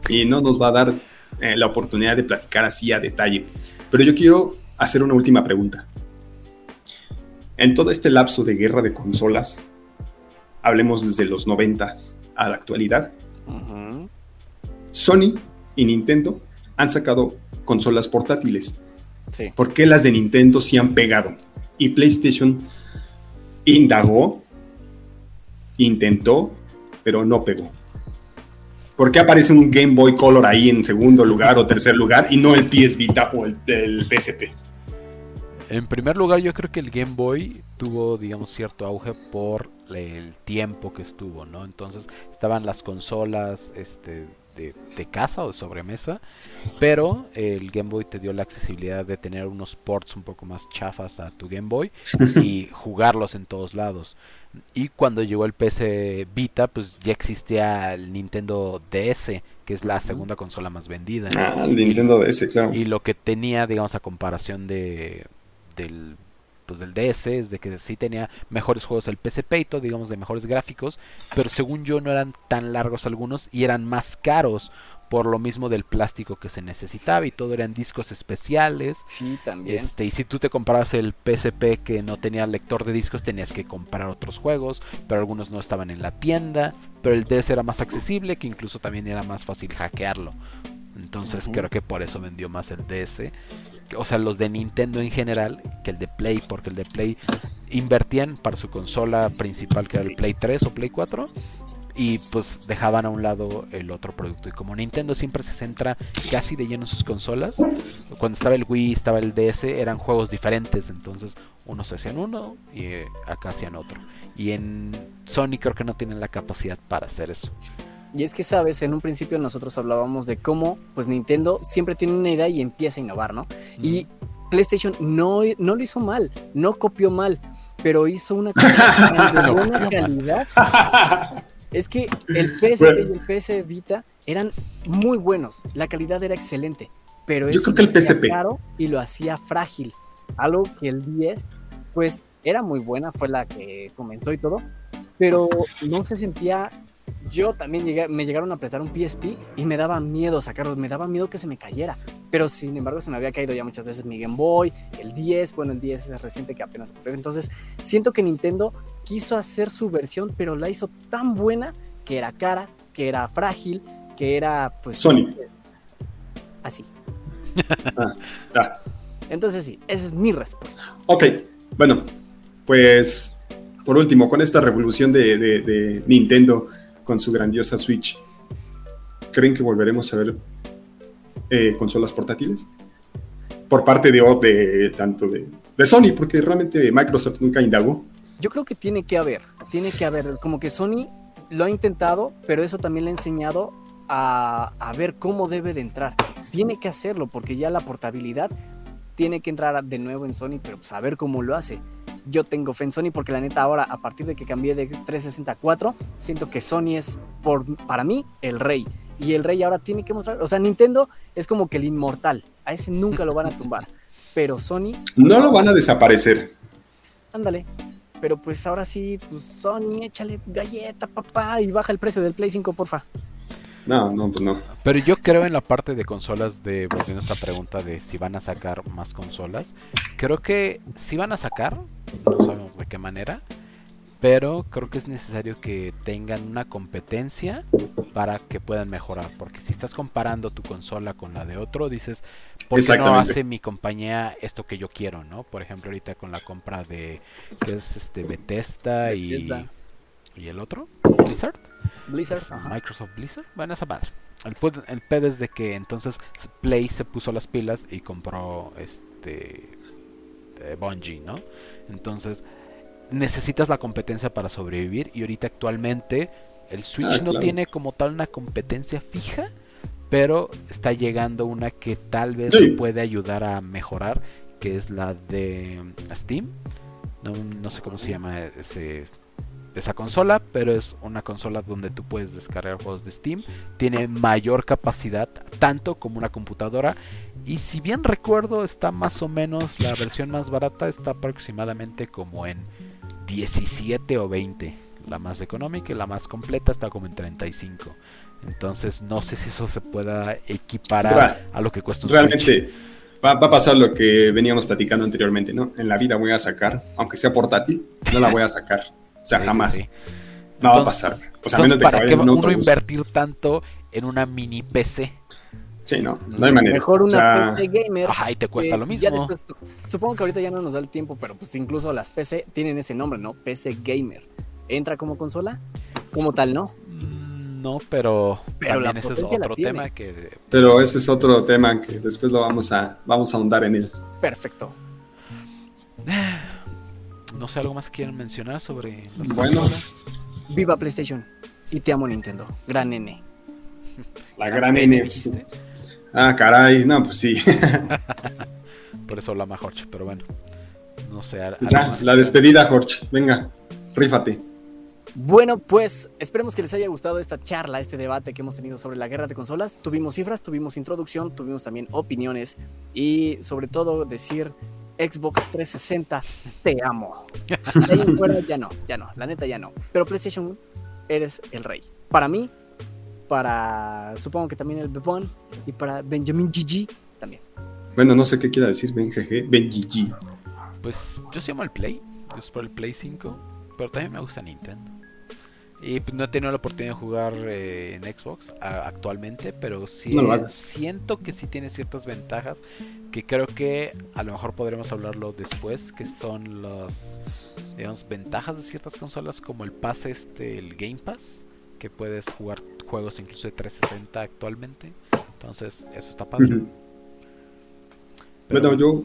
y no nos va a dar eh, la oportunidad de platicar así a detalle. Pero yo quiero hacer una última pregunta. En todo este lapso de guerra de consolas, hablemos desde los 90 a la actualidad. Sony y Nintendo han sacado consolas portátiles. Sí. ¿Por qué las de Nintendo sí han pegado? Y PlayStation indagó, intentó, pero no pegó. ¿Por qué aparece un Game Boy Color ahí en segundo lugar o tercer lugar y no el PS Vita o el, el PSP? En primer lugar, yo creo que el Game Boy tuvo, digamos, cierto auge por el tiempo que estuvo, ¿no? Entonces estaban las consolas este, de, de casa o de sobremesa, pero el Game Boy te dio la accesibilidad de tener unos ports un poco más chafas a tu Game Boy <laughs> y jugarlos en todos lados. Y cuando llegó el PS Vita, pues ya existía el Nintendo DS, que es la segunda consola más vendida. Ah, el Nintendo DS, claro. Y lo que tenía, digamos, a comparación de del pues del DS es de que sí tenía mejores juegos el PSP y todo, digamos, de mejores gráficos, pero según yo no eran tan largos algunos y eran más caros por lo mismo del plástico que se necesitaba y todo eran discos especiales. Sí, también. Este, y si tú te comprabas el PSP que no tenía lector de discos, tenías que comprar otros juegos, pero algunos no estaban en la tienda. Pero el DS era más accesible, que incluso también era más fácil hackearlo. Entonces creo que por eso vendió más el DS. O sea, los de Nintendo en general, que el de Play, porque el de Play invertían para su consola principal, que era el Play 3 o Play 4. Y pues dejaban a un lado el otro producto. Y como Nintendo siempre se centra casi de lleno en sus consolas, cuando estaba el Wii, estaba el DS, eran juegos diferentes. Entonces, unos hacían uno y eh, acá hacían otro. Y en Sony creo que no tienen la capacidad para hacer eso. Y es que, sabes, en un principio nosotros hablábamos de cómo, pues Nintendo siempre tiene una idea y empieza a innovar, ¿no? Y PlayStation no, no lo hizo mal, no copió mal, pero hizo una <laughs> cosa de buena calidad. <laughs> Es que el <clears throat> PSP Bueno. y el PS Vita eran muy buenos, la calidad era excelente, pero Yo eso creo que lo PSP. caro y lo hacía frágil. Algo que el 10, pues era muy buena, fue la que comentó y todo, pero no se sentía. Yo también llegué, me llegaron a prestar un PSP y me daba miedo sacarlo, me daba miedo que se me cayera. Pero sin embargo, se me había caído ya muchas veces mi Game Boy, el 10, bueno, el 10 es reciente que apenas lo. Entonces, siento que Nintendo quiso hacer su versión, pero la hizo tan buena que era cara, que era frágil, que era pues. Sony. Así. Ah, Entonces, sí, esa es mi respuesta. ok, bueno, pues por último, con esta revolución de, de- de Nintendo con su grandiosa Switch, ¿creen que volveremos a ver eh, consolas portátiles? por parte de, de tanto de, de Sony, porque realmente Microsoft nunca indagó. Yo creo que tiene que haber, tiene que haber, como que Sony lo ha intentado, pero eso también le ha enseñado a, a ver cómo debe de entrar. Tiene que hacerlo, porque ya la portabilidad tiene que entrar de nuevo en Sony, pero saber cómo lo hace. Yo tengo fe en Sony porque la neta ahora, a partir de que cambié de 364, siento que Sony es, por, para mí, el rey. Y el rey ahora tiene que mostrar, o sea, Nintendo es como que el inmortal, a ese nunca lo van a tumbar. Pero Sony... No lo van a desaparecer. Ándale, pero pues ahora sí, pues Sony, échale galleta, papá, y baja el precio del Play 5, porfa. No, no, pues no. Pero yo creo en la parte de consolas, de volviendo a esta pregunta de si van a sacar más consolas. Creo que si van a sacar, no sabemos de qué manera, pero creo que es necesario que tengan una competencia para que puedan mejorar. Porque si estás comparando tu consola con la de otro, dices, ¿por qué no hace mi compañía esto que yo quiero? ¿no? Por ejemplo, ahorita con la compra de que es este Bethesda y, Bethesda. y el otro, Blizzard. Blizzard, Es ajá. Microsoft Blizzard. Bueno, esa madre. El, el pedo es de que entonces Play se puso las pilas y compró este eh, Bungie, ¿no? Entonces necesitas la competencia para sobrevivir y ahorita actualmente el Switch Ah, no tiene como tal una competencia fija, pero está llegando una que tal vez Sí. puede ayudar a mejorar, que es la de Steam. No, no sé cómo se llama ese esa consola, pero es una consola donde tú puedes descargar juegos de Steam. Tiene mayor capacidad, tanto como una computadora. Y si bien recuerdo, está más o menos, la versión más barata está aproximadamente como en 17 o 20. La más económica y la más completa está como en 35. Entonces no sé si eso se pueda equiparar Ra- a lo que cuesta un Switch. Realmente va, va a pasar lo que veníamos platicando anteriormente, ¿no? En la vida voy a sacar, aunque sea portátil, no la voy a sacar. O sea, Sí, jamás. sí. No va a pasar. O sea, Entonces, menos de que ¿para qué uno invertir tanto en una mini PC? Sí, no, no hay manera. Mejor O una sea, PC gamer. Ajá, y te cuesta eh, lo ya mismo. después- supongo que ahorita ya no nos da el tiempo, pero pues incluso las PC tienen ese nombre, ¿no? PC gamer. ¿Entra como consola? Como tal, ¿no? Mm, No, pero, Pero la también ese es otro tema que Pero ese es otro tema que después lo vamos a, vamos a ahondar en él. Perfecto. <sighs> no sé algo más que quieran mencionar sobre las Bueno. consolas. Viva PlayStation. Y te amo Nintendo. Gran N. La gran N. pues, Ah, caray, no, pues sí. <laughs> Por eso habla Jorge, pero bueno. No sé, la despedida, Jorge. Venga, rífate. Bueno, pues esperemos que les haya gustado esta charla, este debate que hemos tenido sobre la guerra de consolas. Tuvimos cifras, tuvimos introducción, tuvimos también opiniones y sobre todo decir Xbox 360, te amo. De ahí en fuera ya no, ya no, la neta ya no. Pero PlayStation, eres el rey. Para mí, para supongo que también el Bebon y para Benjamin GG también. Bueno, no sé qué quiera decir Ben GG, Ben GG. Pues yo sí amo el Play, yo es por el Play 5, pero también me gusta Nintendo. Y pues, no he tenido la oportunidad de jugar eh, en Xbox a- actualmente, pero sí No siento que sí tiene ciertas ventajas que creo que a lo mejor podremos hablarlo después, que son las digamos ventajas de ciertas consolas como el pase este, el Game Pass, que puedes jugar juegos incluso de 360 actualmente. Entonces, eso está padre. Pero Bueno, yo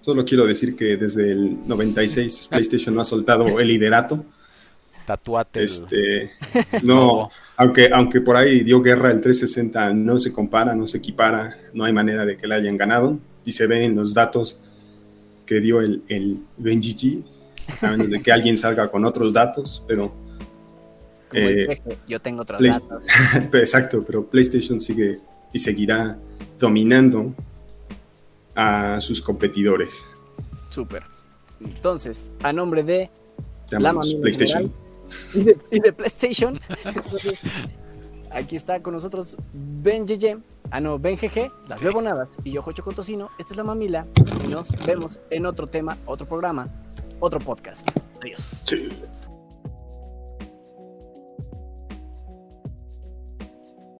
solo quiero decir que desde el 96 <laughs> PlayStation no ha soltado el liderato. Tatuate Este, <laughs> no, aunque, aunque por ahí dio guerra el 360, no se compara, no se equipara, no hay manera de que la hayan ganado. Y se ve en los datos que dio el, el BenGG, a menos de que alguien salga con otros datos, pero Como el Eh, peje, yo tengo otras Play- <laughs> exacto, pero PlayStation sigue y seguirá dominando a sus competidores. Súper. Entonces, a nombre de Llamamos mamila PlayStation. y de, y de PlayStation. <laughs> Entonces, aquí está con nosotros Ben GG, ah no, Ben GG, las bebonadas y yo Jocho con Tocino. Esta es la mamila y nos vemos en otro tema, otro programa, otro podcast. Adiós. Sí.